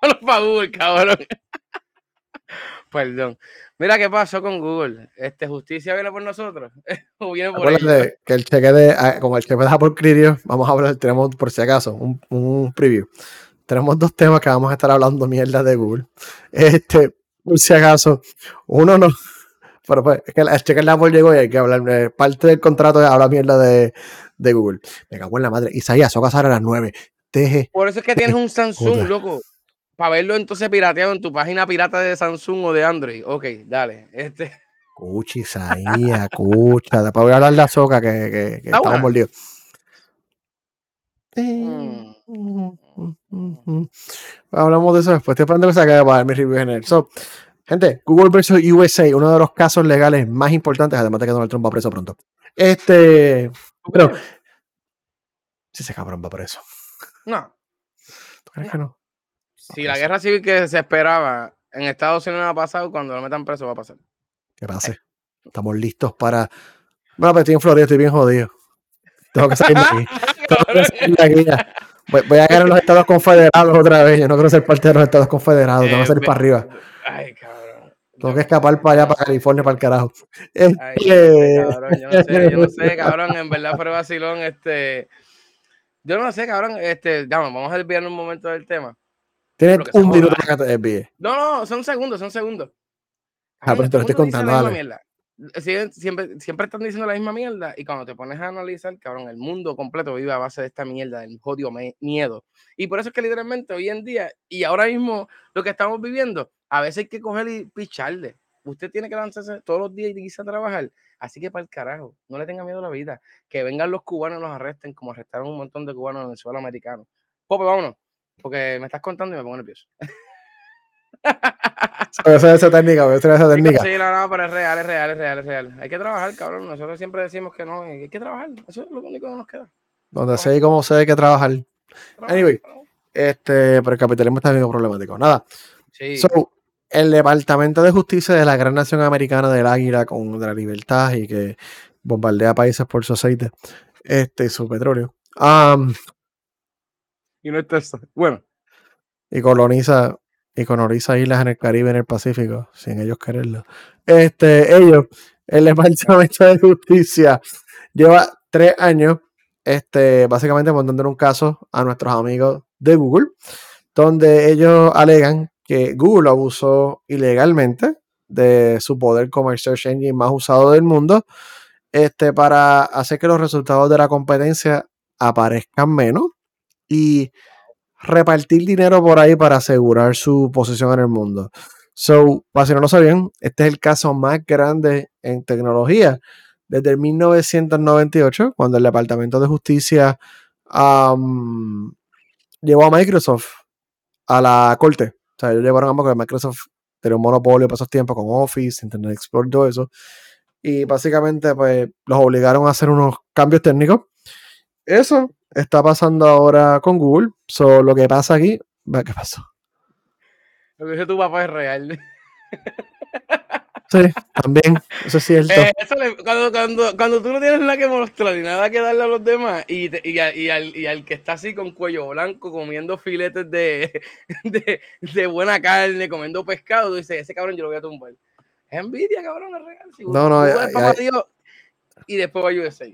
[SPEAKER 2] Vámonos para Google, cabrón. Perdón. Mira qué pasó con Google. Este, ¿Justicia viene por nosotros? ¿O viene por ellos?
[SPEAKER 1] que el cheque de, ah, como el cheque de Apple Cridio, vamos a hablar, tenemos por si acaso un, un, preview. Tenemos dos temas que vamos a estar hablando mierda de Google. Este, por si acaso, uno no. Pero pues, es que el cheque de Apple llegó y hay que hablar. Eh, parte del contrato es hablar mierda de, de Google. Me cago en la madre. Isaías, son casar a las nueve. Deje.
[SPEAKER 2] Por eso es que tienes un Samsung, loco para verlo entonces pirateado en tu página pirata de Samsung o de Android. Ok, dale. Este.
[SPEAKER 1] Cuchi, Isaías, escucha. Después voy a hablar de la soca que, que, que estamos mordidos. Mm. Hablamos de eso después. Estoy esperando que se acabe para dar mi review general. So, gente, Google versus USA, uno de los casos legales más importantes, además de que Donald Trump va preso pronto. Este. Pero. Si ese cabrón va preso.
[SPEAKER 2] No. ¿Tú crees que no? Si la guerra civil que se esperaba en Estados Unidos ha pasado, cuando lo metan preso va a pasar.
[SPEAKER 1] Que pase. Estamos listos para. Bueno, pero estoy en Florida, estoy bien jodido. Tengo que salir de aquí. Tengo que salir de aquí ya. Voy, a en los Estados Confederados otra vez. Yo no quiero ser parte de los Estados Confederados. Tengo que salir para arriba.
[SPEAKER 2] Ay, cabrón.
[SPEAKER 1] Tengo que escapar para allá, para California, para el carajo.
[SPEAKER 2] Ay, no sé, cabrón, yo no sé, yo no sé, cabrón, en verdad fue vacilón, este... Yo no sé, cabrón, este, vamos a desviar un momento del tema.
[SPEAKER 1] Tienes un minuto para que te desvíes.
[SPEAKER 2] No, no, son segundos, son segundos.
[SPEAKER 1] Ah, pero te lo estoy contando, dale.
[SPEAKER 2] Siempre, siempre están diciendo la misma mierda y cuando te pones a analizar, cabrón, el mundo completo vive a base de esta mierda, del jodido miedo. Y por eso es que literalmente hoy en día y ahora mismo lo que estamos viviendo, a veces hay que coger y picharle. Usted tiene que lanzarse todos los días y a trabajar. Así que para el carajo, no le tenga miedo a la vida. Que vengan los cubanos y los arresten como arrestaron un montón de cubanos en el suelo americano. Pope, vámonos. Porque me estás contando y me pongo nervioso.
[SPEAKER 1] Esa es esa técnica, esa esa técnica.
[SPEAKER 2] Sí, no, no, pero es real, es real, es real, es real. Hay que trabajar, cabrón. Nosotros siempre decimos que no, hay que trabajar. Eso es lo único que nos queda.
[SPEAKER 1] Donde sé y cómo sé hay que trabajar. Anyway, este, pero el capitalismo está bien problemático. Nada. Sí. So, el Departamento de Justicia de la Gran Nación Americana del Águila con la libertad y que bombardea países por su aceite este, y su petróleo.
[SPEAKER 2] Y no eso. Bueno.
[SPEAKER 1] Y coloniza y coloniza islas en el Caribe, en el Pacífico, sin ellos quererlo. Este, ellos, el Departamento de Justicia, lleva tres años, este, básicamente montando un caso a nuestros amigos de Google, donde ellos alegan que Google abusó ilegalmente de su poder como search engine más usado del mundo, este, para hacer que los resultados de la competencia aparezcan menos y repartir dinero por ahí para asegurar su posición en el mundo. So, para si no lo sabían, este es el caso más grande en tecnología desde el 1998, cuando el Departamento de Justicia llevó a Microsoft a la corte. O sea, ellos llevaron a Microsoft tenía un monopolio para esos tiempos con Office, Internet Explorer, todo eso. Y básicamente, pues, los obligaron a hacer unos cambios técnicos. Eso está pasando ahora con Google. So, lo que pasa aquí, ¿qué pasó?
[SPEAKER 2] Lo que dice tu papá es real.
[SPEAKER 1] Sí, también, eso es cierto.
[SPEAKER 2] Eh, cuando, cuando, cuando, tú no tienes nada que mostrar y nada que darle a los demás, y, y, y, al, y, al, que está así con cuello blanco comiendo filetes de, de, de buena carne, comiendo pescado, tú dices, ese cabrón yo lo voy a tumbar. Es envidia, cabrón, es real.
[SPEAKER 1] no, no,
[SPEAKER 2] y después va a USA.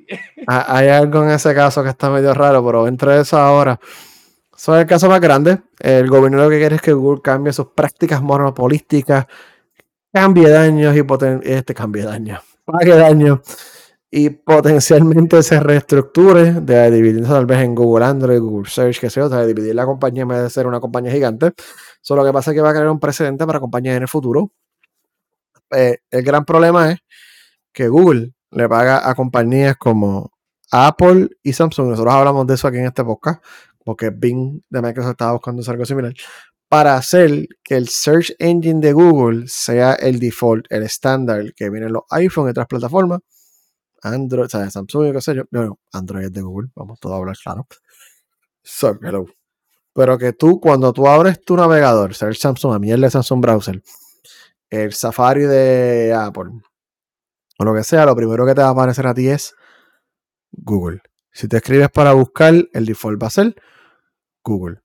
[SPEAKER 1] Hay algo en ese caso que está medio raro, pero entre eso ahora. Eso es el caso más grande. El gobierno lo que quiere es que Google cambie sus prácticas monopolísticas, cambie daños y poten este cambie daños, pague daños y potencialmente se reestructure de dividirse tal vez en Google Android, Google Search, que sea, o sea, de dividir la compañía en vez de ser una compañía gigante. Solo que pasa es que va a crear un precedente para compañías en el futuro. Eh, el gran problema es que Google le paga a compañías como Apple y Samsung. Nosotros hablamos de eso aquí en este podcast, porque Bing de Microsoft estaba buscando algo similar, para hacer que el search engine de Google sea el default, el estándar que viene en los iPhone y otras plataformas. Android, o sea, Samsung, qué sé yo. No, Android es de Google, vamos todos a hablar claro. So, hello. Pero que tú, cuando tú abres tu navegador, sea el Samsung, a mí el Samsung Browser, el Safari de Apple, o lo que sea, lo primero que te va a aparecer a ti es Google. Si te escribes para buscar, el default va a ser Google.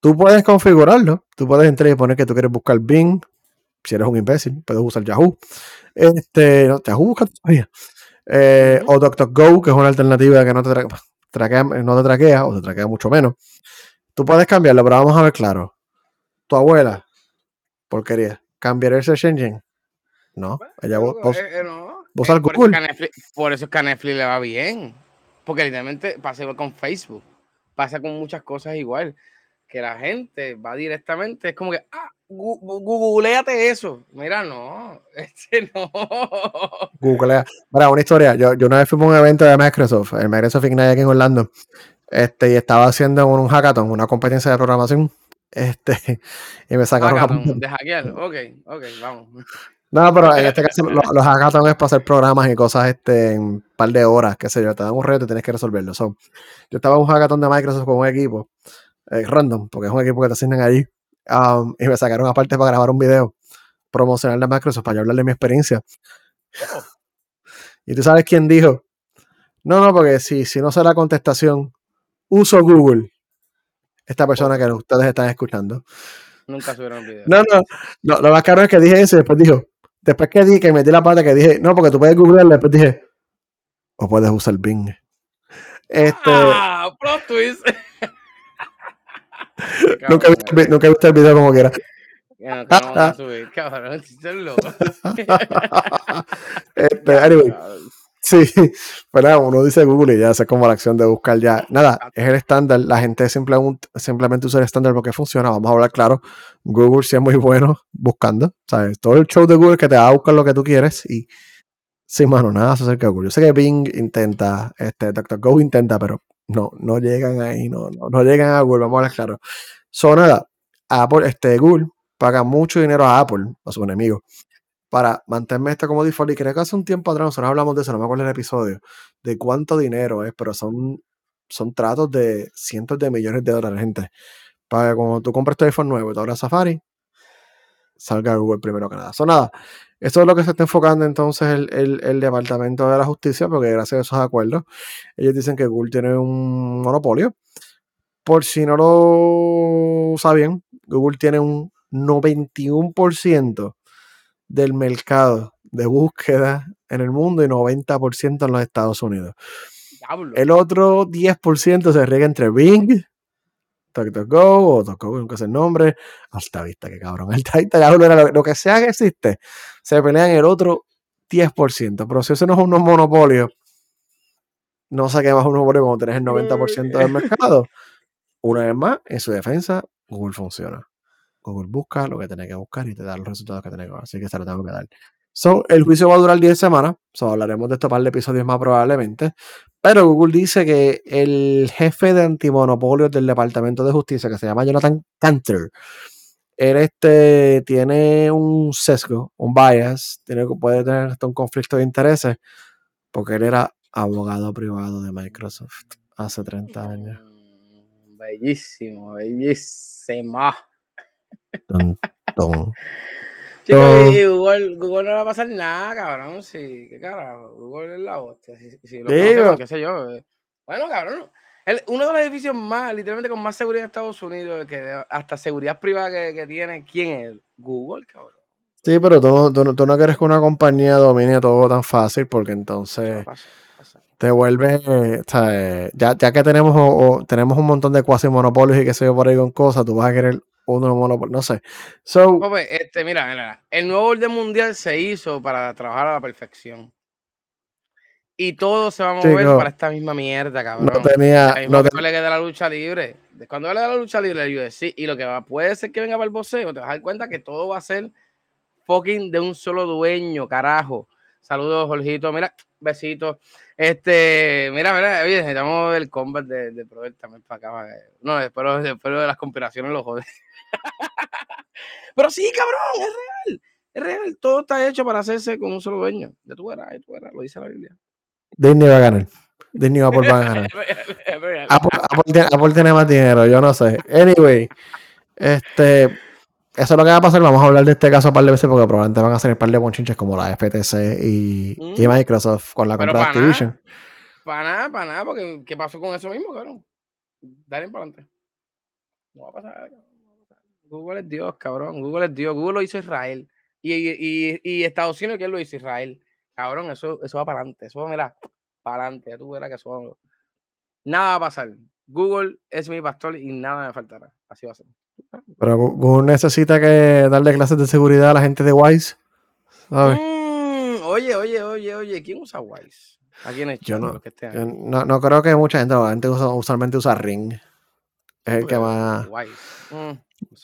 [SPEAKER 1] Tú puedes configurarlo. Tú puedes entrar y poner que tú quieres buscar Bing. Si eres un imbécil, puedes usar Yahoo. Este, no, Yahoo busca todavía. Eh, o DuckDuckGo, que es una alternativa que no te, traquea, no te traquea o te traquea mucho menos. Tú puedes cambiarlo, pero vamos a ver claro. Tu abuela, porquería, ¿cambiar el search engine? No, ella vos, eh, eh, no. ¿Vos
[SPEAKER 2] eh, por, Eso por eso es que a Netflix le va bien. Porque literalmente pasa igual con Facebook. Pasa con muchas cosas igual. Que la gente va directamente, es como que, ah, googleate eso. Mira, no, este no.
[SPEAKER 1] Googlea. Mira, una historia. Yo, yo una vez fui a un evento de Microsoft, el Microsoft Ignite aquí en Orlando. Este, y estaba haciendo un hackathon, una competencia de programación. Este, y me sacaron.
[SPEAKER 2] Hackathon, de hackear. Ok, ok, vamos.
[SPEAKER 1] No, pero en este caso los, los hackathons es para hacer programas y cosas este, en un par de horas, qué sé yo, te dan un reto y tienes que resolverlo. yo estaba en un hackathon de Microsoft con un equipo, eh, random, porque es un equipo que te asignan allí, um, y me sacaron aparte para grabar un video promocional de Microsoft para yo hablarle de mi experiencia. Y tú sabes quién dijo, no, no, porque si, si no sé la contestación, uso Google. Esta persona que ustedes están escuchando.
[SPEAKER 2] Nunca subieron
[SPEAKER 1] video. No, no, no, lo más caro es que dije eso y después dijo, después que dije que metí la pata que dije, no, porque tú puedes googlear, después dije, o puedes usar Bing. Este,
[SPEAKER 2] ah, plot twist.
[SPEAKER 1] nunca, he visto, nunca he visto el video como quiera.
[SPEAKER 2] Ya, no, vamos a subir, cabrón, estás loco.
[SPEAKER 1] este, anyway, Sí, pero uno dice Google y ya hace como la acción de buscar ya. Nada, es el estándar. La gente simplemente, simplemente usa el estándar porque funciona. Vamos a hablar claro. Google sí es muy bueno buscando. ¿sabes? Todo el show de Google que te va a buscar lo que tú quieres y sin mano, nada se acerca a Google. Yo sé que Bing intenta, este, DuckDuckGo intenta, pero no, no llegan ahí, no, no, llegan a Google. Vamos a hablar claro. So, nada, Apple, este, Google paga mucho dinero a Apple, a su enemigo, para mantenerme esto como default. Y creo que hace un tiempo atrás nosotros hablamos de eso, no me acuerdo el episodio, de cuánto dinero es, pero son, son tratos de cientos de millones de dólares, gente. Para que cuando tú compres tu iPhone nuevo y te abras Safari, salga Google primero que nada. Eso nada. Esto es lo que se está enfocando entonces el, el, Departamento de la Justicia, porque gracias a esos acuerdos, ellos dicen que Google tiene un monopolio. Por si no lo sabían, Google tiene un 91% del mercado de búsqueda en el mundo y 90% en los Estados Unidos. El otro 10% se riega entre Bing, TalkTalkGo o TalkGo, nunca sé el nombre. Alta vista, que cabrón. Alta vista, lo, lo que sea que existe, se pelea en el otro 10%. Pero si eso no es un monopolio, no sé qué más un monopolio cuando tenés el 90% del mercado. Una vez más, en su defensa, Google funciona. Google busca lo que tiene que buscar y te da los resultados que tiene que dar. Así que se lo tengo que dar. So, el juicio va a durar 10 semanas. So, hablaremos de esto par de episodios más probablemente. Pero Google dice que el jefe de antimonopolios del Departamento de Justicia, que se llama Jonathan Cantor, él este, tiene un sesgo, un bias, tiene, puede tener hasta un conflicto de intereses, porque él era abogado privado de Microsoft hace 30 años.
[SPEAKER 2] Mm, bellísimo, bellísimo. Google, Google, no va a pasar nada, cabrón. Sí, qué carajo. Google es la hostia. Lo Digo. qué sé yo. Eh. Bueno, cabrón. uno de los edificios más, literalmente con más seguridad en Estados Unidos, que hasta seguridad privada que, tiene, ¿quién es? Google, cabrón.
[SPEAKER 1] Sí, pero tú, tú, no quieres que una compañía domine todo tan fácil porque entonces te vuelve, sea, ya, ya que tenemos, o, tenemos un montón de cuasi monopolios y que se yo por ahí con cosas, tú vas a querer uno monopolio, no sé. So,
[SPEAKER 2] este, mira, mira, el nuevo orden mundial se hizo para trabajar a la perfección. Y todo se va a mover para esta misma mierda, cabrón.
[SPEAKER 1] No tenía. No
[SPEAKER 2] tenía. de la lucha libre. Cuando hable de la lucha libre, yo UFC, y lo que va, puede ser que venga para el boxeo, te vas a dar cuenta que todo va a ser fucking de un solo dueño, carajo. Saludos, Jorgito. Mira, besitos. Este, mira, mira, oye, necesitamos el combat de, de también para acá. no, después, después de las conspiraciones lo jode. Pero sí, cabrón, es real. Es real. Todo está hecho para hacerse con un solo dueño. De tu era, de tu era, lo dice la Biblia.
[SPEAKER 1] Disney va a ganar. Disney va a ganar. Apple, Apple, Apple, tiene más dinero, yo no sé. Anyway, este eso es lo que va a pasar. Vamos a hablar de este caso un par de veces porque probablemente van a hacer un par de bonchinches como la FTC y, y mm. Microsoft con la compra de Activision.
[SPEAKER 2] Para nada, para nada, porque ¿qué pasó con eso mismo, cabrón? Dale para adelante. No va a pasar. Google es Dios, cabrón. Google es Dios. Google lo hizo Israel. Y, y, y Estados Unidos, ¿quién lo hizo? Israel. Cabrón, eso, eso va para adelante. Eso, mira, para adelante. Tú verás que eso. Nada va a pasar. Google es mi pastor y nada me faltará. Así va a ser.
[SPEAKER 1] Pero Google necesita que darle clases de seguridad a la gente de Wise.
[SPEAKER 2] Mm, oye, oye, oye, oye, ¿quién usa Wise? ¿A quién es
[SPEAKER 1] yo no, no, no, creo que mucha gente, la gente usualmente usa Ring. Es el que pues, más. Mm,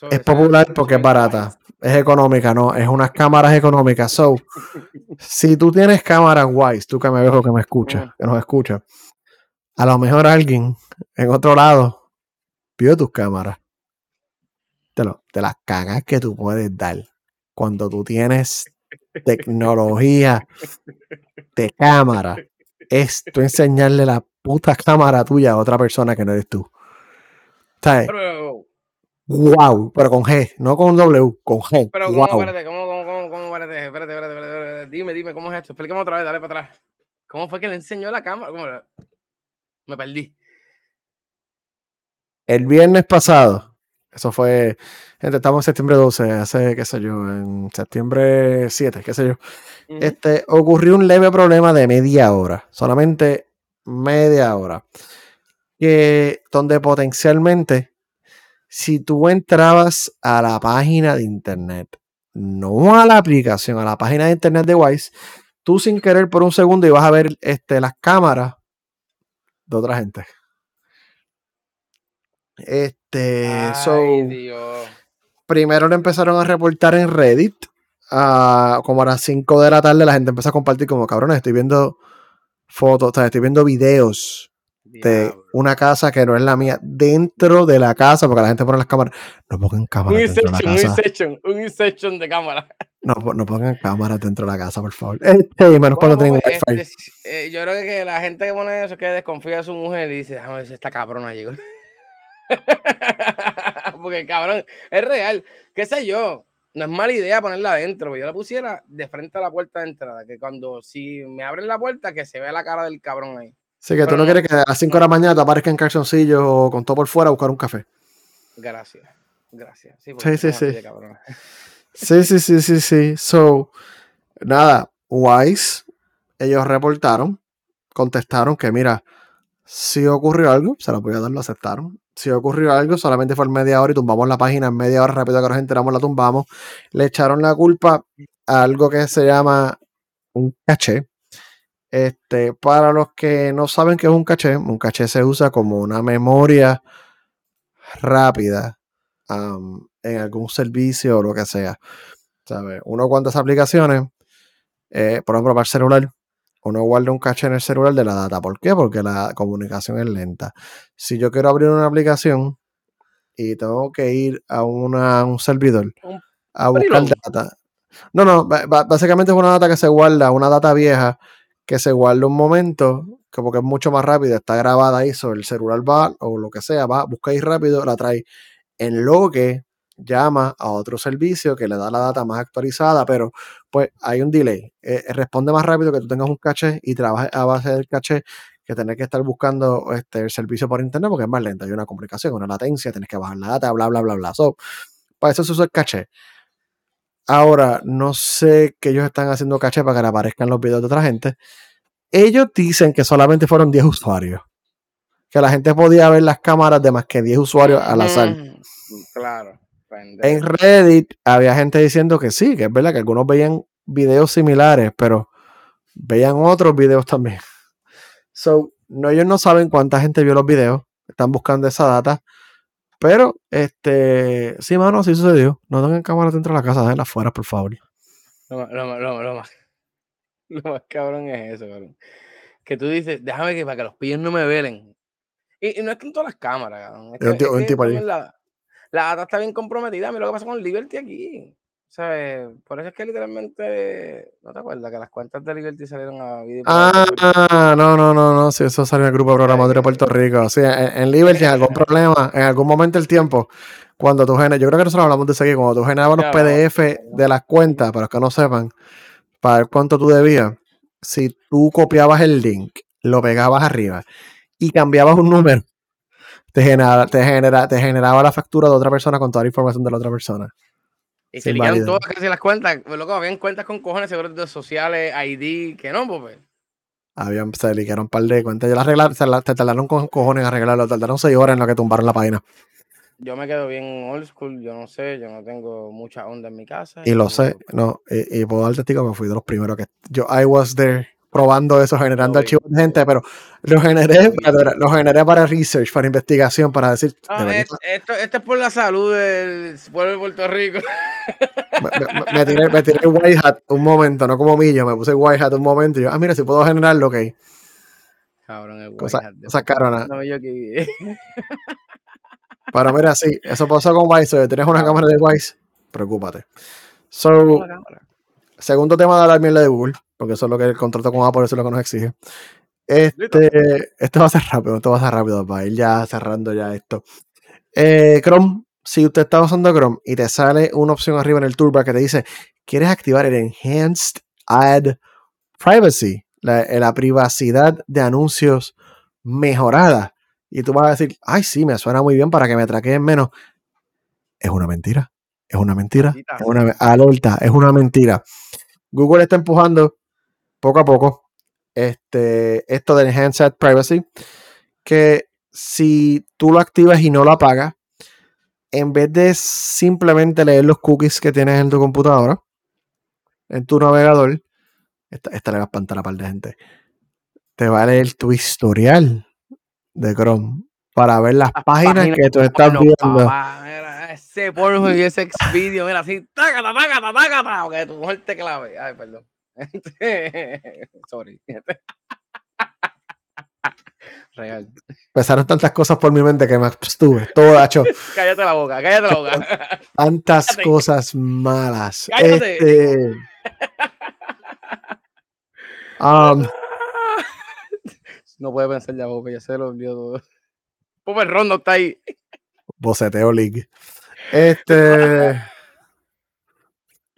[SPEAKER 1] es popular porque es barata. Es económica, no. Es unas cámaras económicas. So, si tú tienes cámaras Wise, tú que me ves o que me escuchas, que nos escucha, a lo mejor alguien en otro lado vio tus cámaras de, las cagas que tú puedes dar cuando tú tienes tecnología de cámara es tú enseñarle la puta cámara tuya a otra persona que no eres tú. ¿Sabes? Wow, pero con G, no con W, con G.
[SPEAKER 2] Pero ¿cómo, espérate, cómo, cómo, cómo, cómo, espérate, espérate, espérate, espérate, dime, dime, ¿cómo es esto? Explícame otra vez, dale para atrás. ¿Cómo fue que le enseñó la cámara? ¿Cómo? Me perdí.
[SPEAKER 1] El viernes pasado, Eso fue, gente, estamos en septiembre 12, hace, qué sé yo, en septiembre 7, qué sé yo. Este, ocurrió un leve problema de media hora, solamente media hora, que, donde potencialmente, si tú entrabas a la página de internet, no a la aplicación, a la página de internet de Wise, tú sin querer por un segundo ibas a ver este, las cámaras de otra gente. Este, primero lo empezaron a reportar en Reddit. como a las 5 de la tarde la gente empezó a compartir como cabrones, estoy viendo fotos, estoy viendo videos de una casa que no es la mía dentro de la casa, porque la gente pone las cámaras. No pongan cámaras. Un dentro de la casa.
[SPEAKER 2] un inception, un inception de cámara.
[SPEAKER 1] No, no pongan cámaras dentro de la casa, por favor. Este, menos cuando
[SPEAKER 2] wifi. Este, eh, yo creo que la gente que pone eso que desconfía de su mujer y dice, déjame ver si esta cabrona llegó. Porque cabrón, es real. ¿Qué sé yo? No es mala idea ponerla adentro, yo la pusiera de frente a la puerta de entrada, que cuando si me abren la puerta, que se vea la cara del cabrón ahí.
[SPEAKER 1] Sí, que tú no, quieres que a las 5 de la mañana te aparezca en calzoncillo o con todo por fuera a buscar un café.
[SPEAKER 2] Gracias, gracias.
[SPEAKER 1] Sí, sí, sí. Sí. sí, sí, sí, sí, sí. So, nada, Wise, ellos reportaron, contestaron que mira, si ocurrió algo, se lo voy a dar, lo aceptaron. Si ocurrió algo, solamente fue en media hora y tumbamos la página en media hora, rápido que nos enteramos, la tumbamos. Le echaron la culpa a algo que se llama un caché. Este, para los que no saben qué es un caché, un caché se usa como una memoria rápida en algún servicio o lo que sea. ¿Sabe? Uno cuántas aplicaciones, eh, por ejemplo, para el celular, uno guarda un caché en el celular de la data. ¿Por qué? Porque la comunicación es lenta. Si yo quiero abrir una aplicación y tengo que ir a, un servidor a buscar data. No, no, básicamente es una data que se guarda, una data vieja que se guarda un momento, que porque es mucho más rápido, está grabada ahí sobre el celular va o lo que sea, va, busca rápido, la trae en lo que llama a otro servicio que le da la data más actualizada, pero pues hay un delay. Eh, responde más rápido que tú tengas un caché y trabajes a base del caché que tener que estar buscando este, el servicio por internet porque es más lento. Hay una complicación, una latencia, tienes que bajar la data, bla, bla, bla, bla. So, para eso se usa el caché. Ahora, no sé que ellos están haciendo caché para que le aparezcan los videos de otra gente. Ellos dicen que solamente fueron 10 usuarios. Que la gente podía ver las cámaras de más que 10 usuarios al azar. Mm,
[SPEAKER 2] claro.
[SPEAKER 1] En Reddit había gente diciendo que sí, que es verdad que algunos veían videos similares, pero veían otros videos también. So, no, ellos no saben cuánta gente vio los videos. Están buscando esa data. Pero, este, sí, mano, sí sucedió. No tengan cámaras dentro de la casa, déjenlas afuera, por favor.
[SPEAKER 2] Lo, más, cabrón es eso, cabrón. Que tú dices, déjame que para que los pillos no me velen. Y, no es que en todas las cámaras, cabrón. la, la, data está bien comprometida. Mira lo que pasa con Liberty aquí. ¿Sabes? Por eso es que literalmente, ¿no te acuerdas? Que las cuentas de Liberty salieron a
[SPEAKER 1] video. Ah, no, no, no, no, sí, eso salió en el grupo de programadores de Puerto Rico. Sí, en, Liberty, en algún problema, en algún momento del tiempo, cuando tú generas, yo creo que nosotros hablamos de eso aquí, cuando tú generabas los PDF de las cuentas, para los que no sepan, para ver cuánto tú debías, si tú copiabas el link, lo pegabas arriba y cambiabas un número, te, genera, te, genera, te generaba la factura de otra persona con toda la información de la otra persona.
[SPEAKER 2] Y se ligaron todas casi las cuentas. Pues, loco, habían cuentas con cojones, seguros sociales, ID, que no, pues. pues.
[SPEAKER 1] Habían, se ligaron un par de cuentas. Yo las arreglaron, se, la, tardaron con cojones en arreglarlo. Tardaron seis horas en lo que tumbaron la página.
[SPEAKER 2] Yo me quedo bien old school, yo no sé, yo no tengo mucha onda en mi casa.
[SPEAKER 1] Y, lo sé, no, y, y puedo dar testigo que fui de los primeros que yo, I was there probando eso, generando archivos de gente, pero lo generé, para, lo generé para research, para investigación, para decir.
[SPEAKER 2] esto, esto, es por la salud del pueblo de Puerto Rico.
[SPEAKER 1] Me, tiré, me tiré el white hat un momento, no como millo, me puse white hat un momento y yo, ah, mira, si puedo generarlo, ok.
[SPEAKER 2] Cabrón, el
[SPEAKER 1] white hat. Esa carona. No, yo que... Pero mira, sí, eso pasó con Wise. Si tienes una cámara de Wise, preocúpate. So, segundo tema de la mierda de Google porque eso es lo que el contrato con Apple, eso es lo que nos exige. Este, esto va a ser rápido, esto va a ser rápido para ir ya cerrando ya esto. Eh, Chrome, si usted está usando Chrome y te sale una opción arriba en el toolbar que te dice, ¿quieres activar el Enhanced Ad Privacy? La, la privacidad de anuncios mejorada. Y tú vas a decir, ay, sí, me suena muy bien para que me traqueen menos. es una mentira. Es una mentira. Es una, alerta, es una mentira. Google está empujando poco a poco este, esto del Enhanced Privacy, que si tú lo activas y no lo apagas, en vez de simplemente leer los cookies que tienes en tu computadora, en tu navegador, esta, esta le va a espantar a par de gente, te va a leer tu historial de Chrome para ver las, páginas, que tú estás viendo.
[SPEAKER 2] ese porno y ese video, mira así, tácata, tácata, tácata, porque tu mujer te clave. Ay, perdón. Sorry.
[SPEAKER 1] Real. Pasaron tantas cosas por mi mente que me estuve todo hecho.
[SPEAKER 2] cállate la boca, cállate la boca.
[SPEAKER 1] Tantas cosas malas. Este...
[SPEAKER 2] Um, no puede pensar ya, Bope, ya se lo olvidó todo. Pope Rondo está ahí.
[SPEAKER 1] Boceteo League. Este.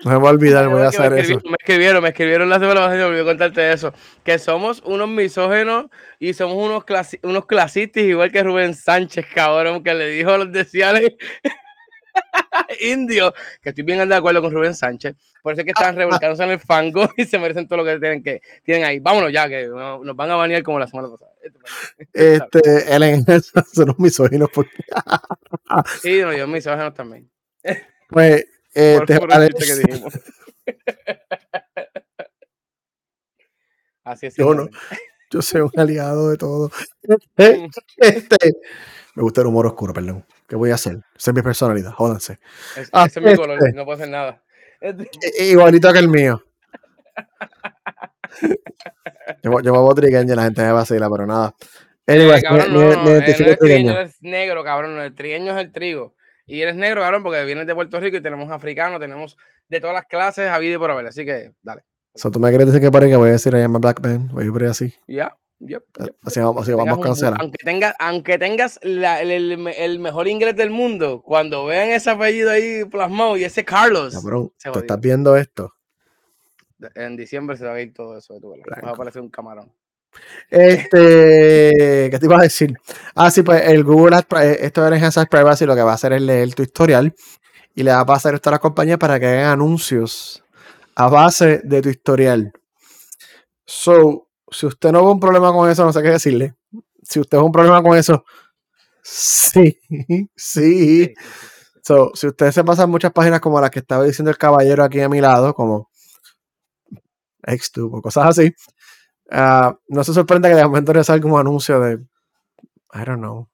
[SPEAKER 1] No me voy a olvidar, voy a hacer eso.
[SPEAKER 2] Me escribieron, me escribieron la semana pasada y me olvidé contarte eso. Que somos unos misógenos y somos unos, unos clasistas, igual que Rubén Sánchez, cabrón, que le dijo a los deciales indios, que estoy bien de acuerdo con Rubén Sánchez. Por eso es que están revolcándose en el fango y se merecen todo lo que tienen, que tienen ahí. Vámonos ya, que nos van a banear como la semana pasada.
[SPEAKER 1] Este, Ellen, son unos misógenos. Porque...
[SPEAKER 2] sí, no, yo misógenos también.
[SPEAKER 1] Pues eh, te que dijimos.
[SPEAKER 2] Así es.
[SPEAKER 1] Yo no. Yo soy un aliado de todo. Este, este, me gusta el humor oscuro, perdón. ¿Qué voy a hacer? Esa es mi personalidad, jódanse.
[SPEAKER 2] Ah, ese es mi color, este. no puedo hacer nada.
[SPEAKER 1] Igualito que el mío. yo, yo me voy trigueño y la gente me va a seguir, pero nada.
[SPEAKER 2] Anyway, cabrón, no, no, el trigueño es negro, cabrón. El trigueño es el trigo. Y eres negro, cabrón, porque vienes de Puerto Rico y tenemos africanos, tenemos de todas las clases a vida y por haber. Así que, dale.
[SPEAKER 1] O sea, tú me quieres decir que para que voy a decir I am a black man, voy a ir así.
[SPEAKER 2] Ya, yep,
[SPEAKER 1] Así, vamos, así vamos a cancelar.
[SPEAKER 2] Aunque, tenga, aunque tengas la, el, el, el, mejor inglés del mundo, cuando vean ese apellido ahí plasmado y ese Carlos.
[SPEAKER 1] Cabrón, ¿tú estás viendo esto?
[SPEAKER 2] En diciembre se va a ir todo eso de tu Va a aparecer un camarón.
[SPEAKER 1] Este, ¿qué te iba a decir? Ah, sí, pues el Google Ads, eh, esto de Enhanced Privacy lo que va a hacer es leer tu historial y le va a pasar esto a las compañías para que hagan anuncios a base de tu historial. So, si usted no ve un problema con eso, no sé qué decirle. Si usted ve un problema con eso, sí, sí. So, si usted se pasa muchas páginas como las que estaba diciendo el caballero aquí a mi lado, como Xtube o cosas así, uh, no se sorprende que de momento le salga un anuncio de, I don't know,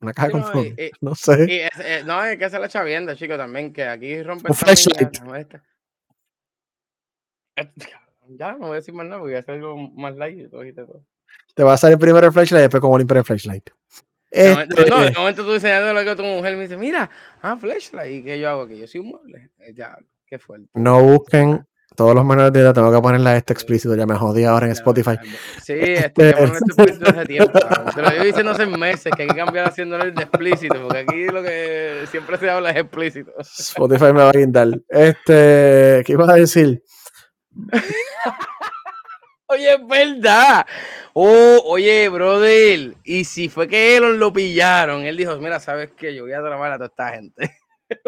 [SPEAKER 1] una caja con no, y, no sé.
[SPEAKER 2] Y es, eh, no, es que se la echa viendo, chico, también, que aquí rompe.
[SPEAKER 1] Un flashlight.
[SPEAKER 2] Ya, no voy a decir más nada porque ya algo más light y todo, y todo.
[SPEAKER 1] Te va a salir primero el flashlight y después como limpiar el flashlight.
[SPEAKER 2] Este... No, de momento tú diseñando lo que a tu mujer me dice, mira, ah, flashlight, ¿y qué yo hago aquí? Yo soy un mueble. Eh, ya, qué fuerte.
[SPEAKER 1] No busquen todos los menores de edad, tengo que ponerla este explícito, ya me jodí ahora en Spotify.
[SPEAKER 2] Sí, este, este... este explícito hace tiempo. Te lo diciendo hace meses que hay que cambiar haciéndolo de explícito, porque aquí lo que siempre se habla es explícito.
[SPEAKER 1] Spotify me va a guindar. Este, ¿qué iba a decir?
[SPEAKER 2] oye, es verdad. Oh, oye, brother. Y si fue que él lo pillaron, él dijo, mira, ¿sabes qué? Yo voy a trabajar a toda esta gente.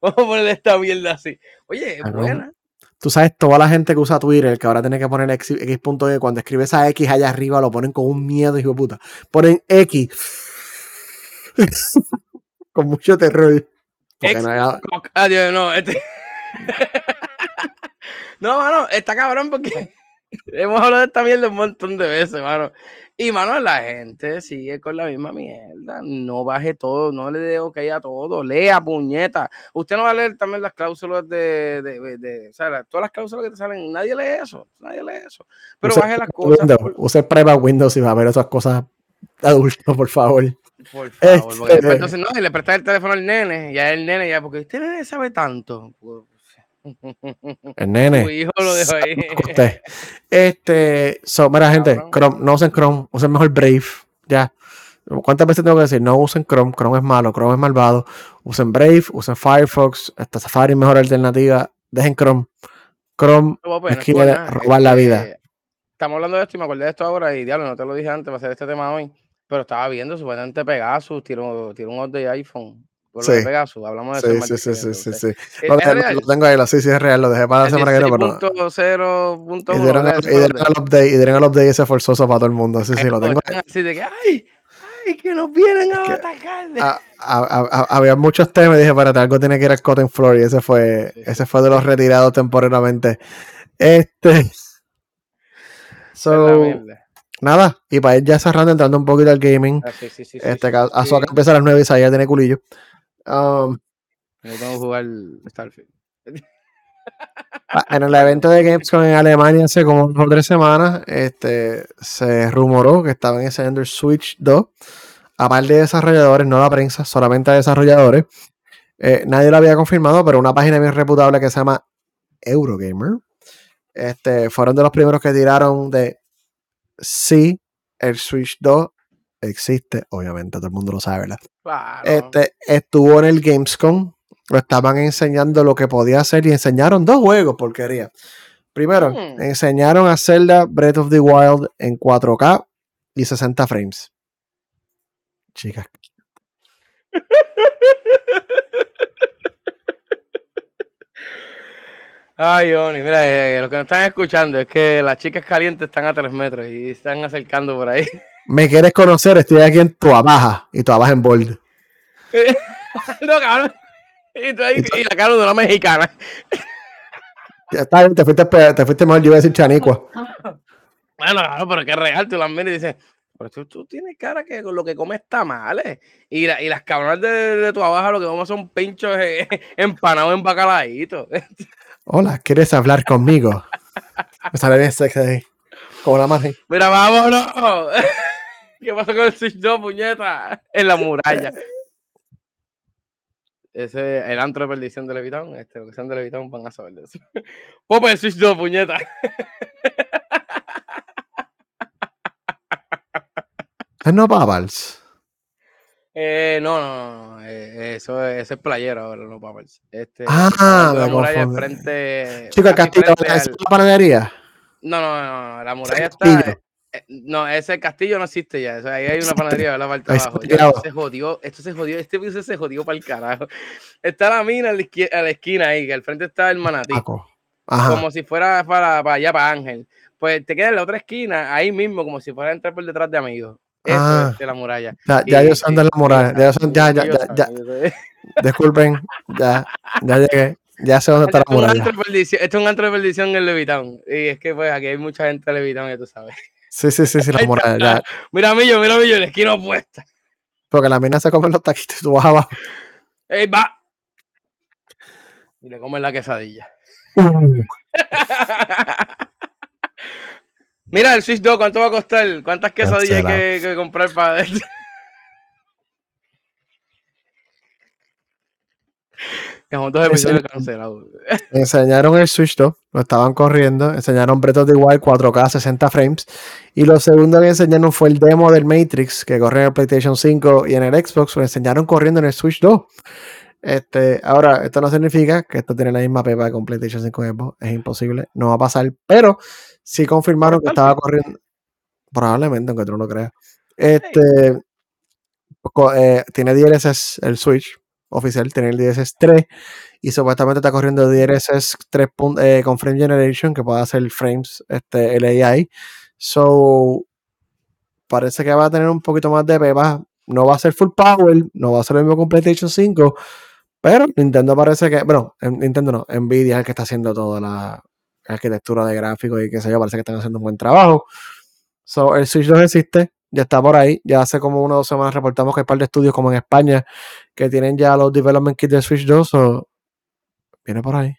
[SPEAKER 2] Vamos a ponerle esta mierda así. Oye, es buena.
[SPEAKER 1] Tú sabes, toda la gente que usa Twitter, que ahora tiene que poner X.E, cuando escribes a X allá arriba, lo ponen con un miedo, hijo de puta. Ponen X. con mucho terror.
[SPEAKER 2] X, no, Adiós, no, este... no, mano, está cabrón porque hemos hablado de esta mierda un montón de veces, mano. Y, mano, la gente sigue con la misma mierda. No baje todo, no le dé ok a todo. Lea, puñeta. Usted no va a leer también las cláusulas de, de, de, o sea, todas las cláusulas que te salen. Nadie lee eso, nadie lee eso. Pero baje las cosas.
[SPEAKER 1] Windows, Use prueba Windows y va a ver esas cosas adultos, por favor.
[SPEAKER 2] Por favor, porque este, entonces no, y le prestas el teléfono al nene, ya el nene, ya, porque usted nene sabe tanto.
[SPEAKER 1] El nene.
[SPEAKER 2] Tu hijo lo dejó ahí.
[SPEAKER 1] Este, so, mira, gente, Chrome, no usen Chrome, usen mejor Brave. Ya. ¿Cuántas veces tengo que decir? No usen Chrome, Chrome es malo, Chrome es malvado. Usen Brave, usen Firefox, hasta Safari es mejor alternativa. Dejen Chrome. Chrome quiere robar la vida.
[SPEAKER 2] Estamos hablando de esto y me acordé de esto ahora y diablo, no te lo dije antes para hacer este tema hoy. Pero estaba viendo, supuestamente Pegasus tiró, tiró un de iPhone Por lo de Pegasus, hablamos de
[SPEAKER 1] sí, sí, sí, sí, sí, Lo, lo, tengo ahí, lo, sí, sí, es real, lo dejé para la semana que viene, pero
[SPEAKER 2] no.
[SPEAKER 1] Y dieron, el, update, y dieron el update ese forzoso para todo el mundo, sí, sí, lo tengo
[SPEAKER 2] Así de que, ¡ay! ¡ay! Que nos vienen a atacar.
[SPEAKER 1] había muchos temas y dije, para algo tiene que ir a Cotton Floor y ese fue, ese fue de los retirados temporalmente. Este. So, nada, y para ir ya cerrando, entrando un poquito al gaming. Ah, sí, sí, sí, este, a su acá empieza a las 9 y ya tiene culillo. Um,
[SPEAKER 2] vamos a jugar Starfield.
[SPEAKER 1] En el evento de Gamescom en Alemania hace como dos o tres semanas, este, se rumoró que estaban enseñando el Switch 2 a par de desarrolladores, no la prensa, solamente a desarrolladores. Eh, nadie lo había confirmado, pero una página bien reputable que se llama Eurogamer este, fueron de los primeros que tiraron de sí, el Switch 2 existe, obviamente, todo el mundo lo sabe, ¿verdad? Este, estuvo en el Gamescom, lo estaban enseñando lo que podía hacer y enseñaron dos juegos, porquería. Primero, hmm. enseñaron a Zelda Breath of the Wild en 4K y 60 frames. Chicas.
[SPEAKER 2] Ay, Oni, mira, eh, lo que nos están escuchando es que las chicas calientes están a tres metros y están acercando por ahí.
[SPEAKER 1] Me quieres conocer, estoy aquí en tu abaja y tu abaja en bold.
[SPEAKER 2] no, cabrón. Y, tú ahí, y la cara de una mexicana.
[SPEAKER 1] Ya está bien, te fuiste, te fuiste mal, yo iba a decir chanicua.
[SPEAKER 2] Bueno, claro, pero que es real, tú las miras y dices, pero tú, tienes cara que con lo que comes está mal, ¿eh? Y, y las cabronas de, tu abajo lo que comen son pinchos eh, empanados en bacalaíto.
[SPEAKER 1] Hola, ¿quieres hablar conmigo? Me sale bien sexy ahí. Como la magia.
[SPEAKER 2] Mira, vámonos. ¿Qué pasó con el Switch 2, puñeta? En la muralla. Ese el antro de perdición de Levitón. Este, lo que sean de Levitón van a saber de eso. Popa el Switch 2, puñeta.
[SPEAKER 1] ¿Es no Bubbles?
[SPEAKER 2] Eh, no, no, no, eh, eso, es playero ahora, no Bubbles. Este,
[SPEAKER 1] ah,
[SPEAKER 2] la muralla enfrente.
[SPEAKER 1] Chico, el castillo, ¿es la panadería?
[SPEAKER 2] No, no, no, la muralla está. No, ese castillo no existe ya. ahí hay una panadería en la parte de abajo. esto se jodió, esto se jodió, este piso se jodió para el carajo. Está la mina a la, esquina, ahí, que al frente está el manatí. Como si fuera para, para allá, para Ángel. Pues te queda en la otra esquina, ahí mismo, como si fuera a entrar por detrás de amigos. Eso ah, es de la muralla.
[SPEAKER 1] Ya, ya ellos son de la muralla. Ya, ya, ya, ya, ya. Disculpen, ya, ya llegué. Ya sé dónde está la muralla.
[SPEAKER 2] Esto es un antro de perdición en Levitón. Y es que pues aquí hay mucha gente en Levitón, ya tú sabes.
[SPEAKER 1] Sí, sí, sí, sí, la. Ya.
[SPEAKER 2] Mira Millo, mira Millo, en la esquina opuesta.
[SPEAKER 1] Porque la mina se come los taquitos y tú vas abajo.
[SPEAKER 2] ¡Ey, va! Y le comen la quesadilla. Uh. Mira, el Switch 2, ¿cuánto va a costar? ¿Cuántas quesadillas hay que, comprar para
[SPEAKER 1] Enseñaron el Switch 2, lo estaban corriendo, enseñaron Breath of the Wild 4K 60 frames y lo segundo que enseñaron fue el demo del Matrix que corre en el PlayStation 5 y en el Xbox, lo enseñaron corriendo en el Switch 2. Este, ahora, esto no significa que esto tiene la misma pepa con PlayStation 5 y Xbox, es imposible, no va a pasar, pero sí confirmaron que estaba corriendo, probablemente, aunque tú no lo creas. Este, eh, tiene DLSS el Switch, oficial, tiene el DLSS 3 y supuestamente está corriendo DLSS 3 eh, con Frame Generation que puede hacer frames, este, el AI. So, parece que va a tener un poquito más de pepa. No va a ser full power, no va a ser lo mismo PlayStation 5, pero Nintendo parece que, bueno, Nintendo no, Nvidia es el que está haciendo toda la arquitectura de gráficos y qué sé yo, parece que están haciendo un buen trabajo. So, el Switch 2 existe, ya está por ahí. Ya hace como una o dos semanas reportamos que hay un par de estudios como en España que tienen ya los development kits de Switch 2. o viene por ahí.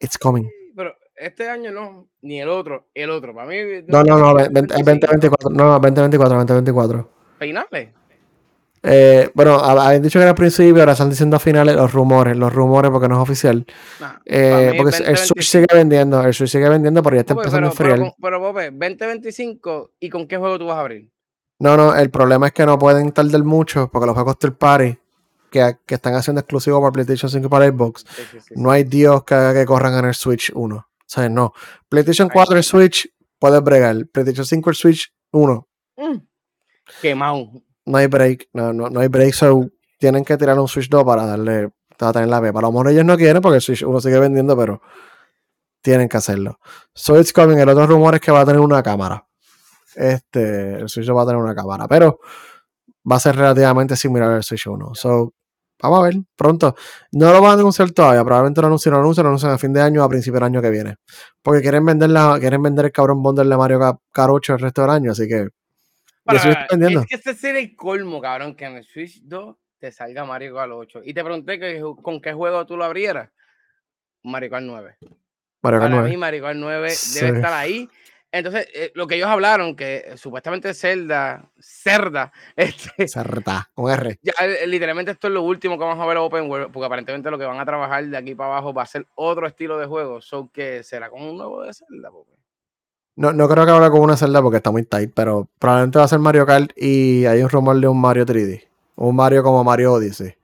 [SPEAKER 1] It's coming.
[SPEAKER 2] Pero este año no, ni el otro, el otro. Para mí.
[SPEAKER 1] No, no, no, el 2024. No, 2024, 2024.
[SPEAKER 2] Peinarle.
[SPEAKER 1] Eh, bueno, habían dicho que era al principio, ahora están diciendo a finales los rumores, los rumores porque no es oficial. eh, porque el Switch sigue vendiendo, el Switch sigue vendiendo, pero ya está empezando a enfriar.
[SPEAKER 2] Pero, pero, Bobe, 2025, ¿y con qué juego tú vas a abrir?
[SPEAKER 1] No, no, el problema es que no pueden tardar mucho porque los juegos third party que, que están haciendo exclusivos para PlayStation 5 y para Xbox, no hay Dios que haga que corran en el Switch 1. O sea, no. PlayStation 4 y Switch puedes bregar. PlayStation 5 el Switch 1.
[SPEAKER 2] Mm. Quemado
[SPEAKER 1] no hay break, no, no, no hay break. So, tienen que tirar un Switch 2 para darle, para tener la P. Para lo mejor ellos no quieren porque el Switch 1 sigue vendiendo, pero tienen que hacerlo. So it's coming. El otro rumor es que va a tener una cámara. Este, el Switch 2 va a tener una cámara, pero va a ser relativamente similar al Switch 1. So, vamos a ver pronto. No lo van a anunciar todavía, probablemente lo anuncien, lo anuncian, lo anuncian a fin de año o a principio del año que viene. Porque quieren vender, la, quieren vender el cabrón bundle de Mario Carocho el resto del año, así que.
[SPEAKER 2] Para, es que este sería el colmo, cabrón, que en el Switch 2 te salga Mario Kart 8. Y te pregunté que, con qué juego tú lo abrieras. Mario Kart 9.
[SPEAKER 1] Mario Kart 9.
[SPEAKER 2] mí, Mario Kart 9 debe estar ahí. Entonces, eh, lo que ellos hablaron, que eh, supuestamente Zelda, Cerda, este,
[SPEAKER 1] Cerda, con R.
[SPEAKER 2] Ya, eh, literalmente esto es lo último que vamos a ver Open World, porque aparentemente lo que van a trabajar de aquí para abajo va a ser otro estilo de juego. So que será como un nuevo de Zelda.
[SPEAKER 1] No, no creo que haga con una Zelda porque está muy tight, pero probablemente va a ser Mario Kart y hay un rumor de un Mario 3D. Un Mario como Mario Odyssey.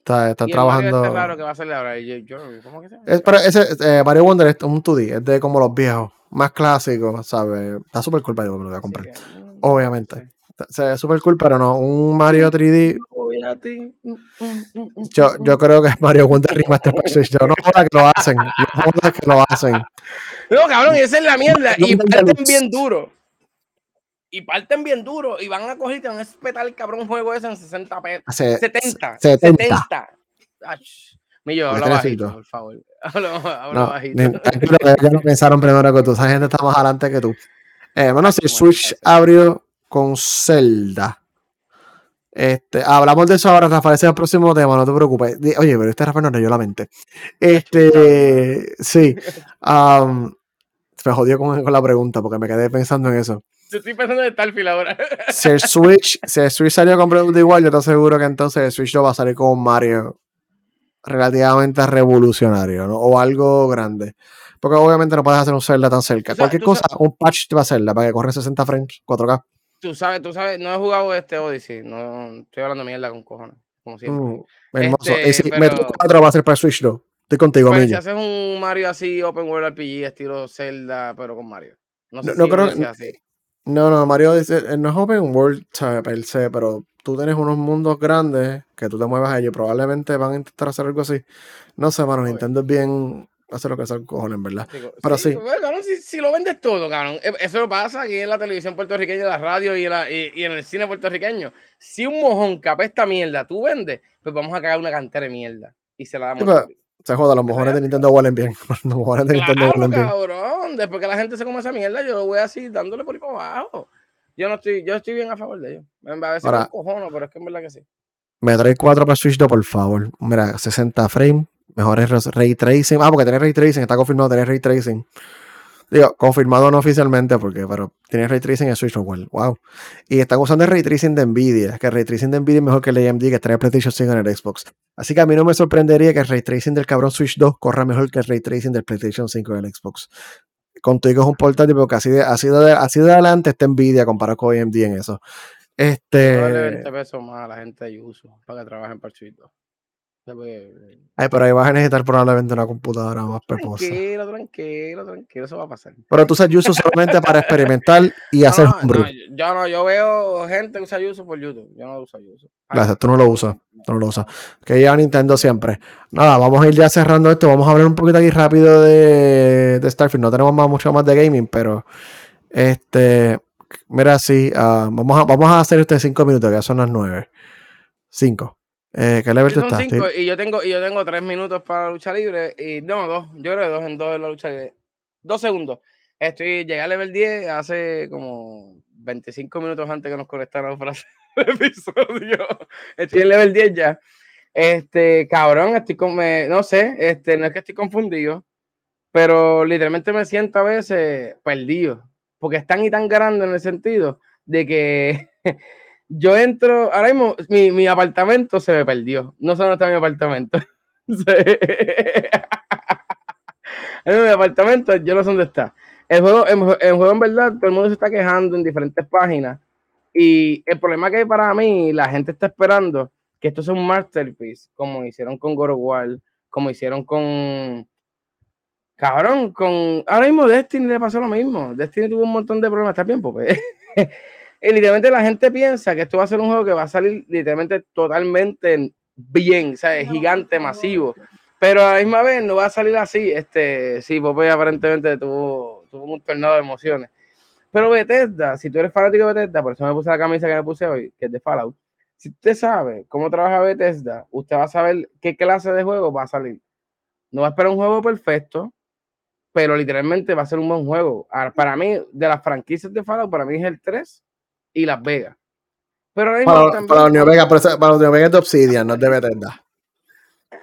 [SPEAKER 1] Está, están trabajando.
[SPEAKER 2] Es raro que va a salir ahora. ¿Cómo que se
[SPEAKER 1] es, pero ese, eh, Mario Wonder es un 2D, es de como los viejos, más clásicos, ¿sabes? Está súper cool, pero me lo voy a comprar. Obviamente. Se ve súper cool, pero no, un Mario 3D. Mm, mm, mm, yo, yo creo que es Mario Wonder Remaster. Yo no joda que lo hacen. No joda que lo hacen.
[SPEAKER 2] No, cabrón, esa es la mierda. y parten bien duro. Y parten bien duro. Y van a coger y te van a espetar el cabrón juego ese en 60 pesos. 70. 70. 70. Millo, habla bajito, por favor. Habla, habla bajito.
[SPEAKER 1] Tranquilo, ya lo pensaron primero que tú. Esa gente está más adelante que tú. Eh, bueno, si Switch abrió con Zelda. Este, hablamos de eso ahora, Rafael, ese es el próximo tema, no te preocupes. Oye, pero este Rafael no leyó la mente. Este, sí. Um, me jodió con, con, la pregunta porque me quedé pensando en eso.
[SPEAKER 2] Yo estoy pensando en Starfield ahora.
[SPEAKER 1] Si el Switch, si el Switch salió con producto igual, yo te aseguro que entonces el Switch no va a salir con Mario relativamente revolucionario, ¿no? O algo grande. Porque obviamente no puedes hacer un Zelda tan cerca. Cualquier cosa, un patch te va a hacerla para que corra 60 frames, 4K.
[SPEAKER 2] Tú sabes, tú sabes, no he jugado este Odyssey, no estoy hablando mierda con cojones, como siempre. Mm,
[SPEAKER 1] hermoso. Este, y si Metro 4 va a ser para Switch 2. Estoy contigo,
[SPEAKER 2] pues, Si haces un Mario así, Open World RPG, estilo Zelda, pero con Mario.
[SPEAKER 1] No, sé no, si creo, así. No, no, Mario dice, no es Open World per se, pero tú tienes unos mundos grandes que tú te muevas a ellos. Probablemente van a intentar hacer algo así. No sé, mano, Nintendo es bien hacer lo que sea cojones, en verdad. Pero sí.
[SPEAKER 2] si, lo vendes todo, cabrón. E, eso lo pasa aquí en la televisión puertorriqueña, en la radio y, en el cine puertorriqueño. Si un mojón capa esta mierda tú vendes, pues vamos a cagar una cantera de mierda. Y se la damos.
[SPEAKER 1] Sí, se joda, los mojones de Nintendo huelen bien. Los mojones de Nintendo huelen bien.
[SPEAKER 2] cabrón. Después que la gente se come esa mierda, yo lo voy así dándole por ahí por abajo. Yo no estoy, yo estoy bien a favor de ellos. A veces Ahora, cojono, pero es que en verdad que sí.
[SPEAKER 1] Me trae 4 para Switch 2, por favor. Mira, 60 frames, mejores ray tracing. Ah, porque tiene ray tracing, está confirmado tener ray tracing. Digo, confirmado no oficialmente, porque, pero tiene ray tracing en Switch Well. Wow. Y están usando el ray tracing de Nvidia, que el ray tracing de Nvidia es mejor que el AMD que está en PlayStation 5 en el Xbox. Así que a mí no me sorprendería que el ray tracing del cabrón Switch 2 corra mejor que el ray tracing del PlayStation 5 en el Xbox. Contigo es un portátil, porque así de, así de, así de adelante está Nvidia comparado con AMD en eso. Este.
[SPEAKER 2] Vale 20 pesos más a la gente de uso para que trabajen para el Switch 2.
[SPEAKER 1] Ay, pero ahí vas a necesitar probablemente una computadora más peposa.
[SPEAKER 2] Tranquilo, tranquilo, tranquilo, eso va a pasar.
[SPEAKER 1] Pero tú usas Yuso solamente para experimentar y hacer
[SPEAKER 2] no, no, yo no, yo veo gente que usa Yuso por YouTube. Yo no uso Yuso.
[SPEAKER 1] Gracias, tú no lo usas. Tú no lo usas. Que lleva Nintendo siempre. Nada, vamos a ir ya cerrando esto. Vamos a hablar un poquito aquí rápido de, de Starfield. No tenemos más, mucho más de gaming, pero este. Mira, sí, uh, vamos, a, vamos a hacer este cinco minutos, que ya son las nueve. Cinco. Eh, ¿Qué level tú estás?
[SPEAKER 2] y yo tengo y yo tengo tres minutos para la lucha libre y no, dos, yo creo que dos en dos en la lucha libre. Dos segundos. Estoy, llegué al level 10 hace como 25 minutos antes que nos conectaran para hacer el episodio. Estoy en level 10 ya. Este, cabrón, estoy con, no sé, este, no es que estoy confundido, pero literalmente me siento a veces perdido, porque es tan y tan grande en el sentido de que yo entro, ahora mismo mi, mi, apartamento se me perdió. No sé dónde está mi apartamento. en mi apartamento, yo no sé dónde está. El juego, el, juego, en verdad, todo el mundo se está quejando en diferentes páginas. Y el problema que hay para mí, la gente está esperando que esto sea un masterpiece, como hicieron con God of War, como hicieron con. Cabrón, con. Ahora mismo Destiny le pasó lo mismo. Destiny tuvo un montón de problemas. ¿Está bien, Pope? Y literalmente la gente piensa que esto va a ser un juego que va a salir literalmente totalmente bien, o sea, gigante, masivo. Pero a la misma vez no va a salir así. Este, sí, Popeye aparentemente tuvo, tuvo un tornado de emociones. Pero Bethesda, si tú eres fanático de Bethesda, por eso me puse la camisa que me puse hoy, que es de Fallout. Si usted sabe cómo trabaja Bethesda, usted va a saber qué clase de juego va a salir. No va a esperar un juego perfecto, pero literalmente va a ser un buen juego. Para mí, de las franquicias de Fallout, para mí es el 3 y Las Vegas.
[SPEAKER 1] Pero para, también, para, New Vegas, para, para New Vegas es de Obsidian, no es de Bethesda.
[SPEAKER 2] Eh,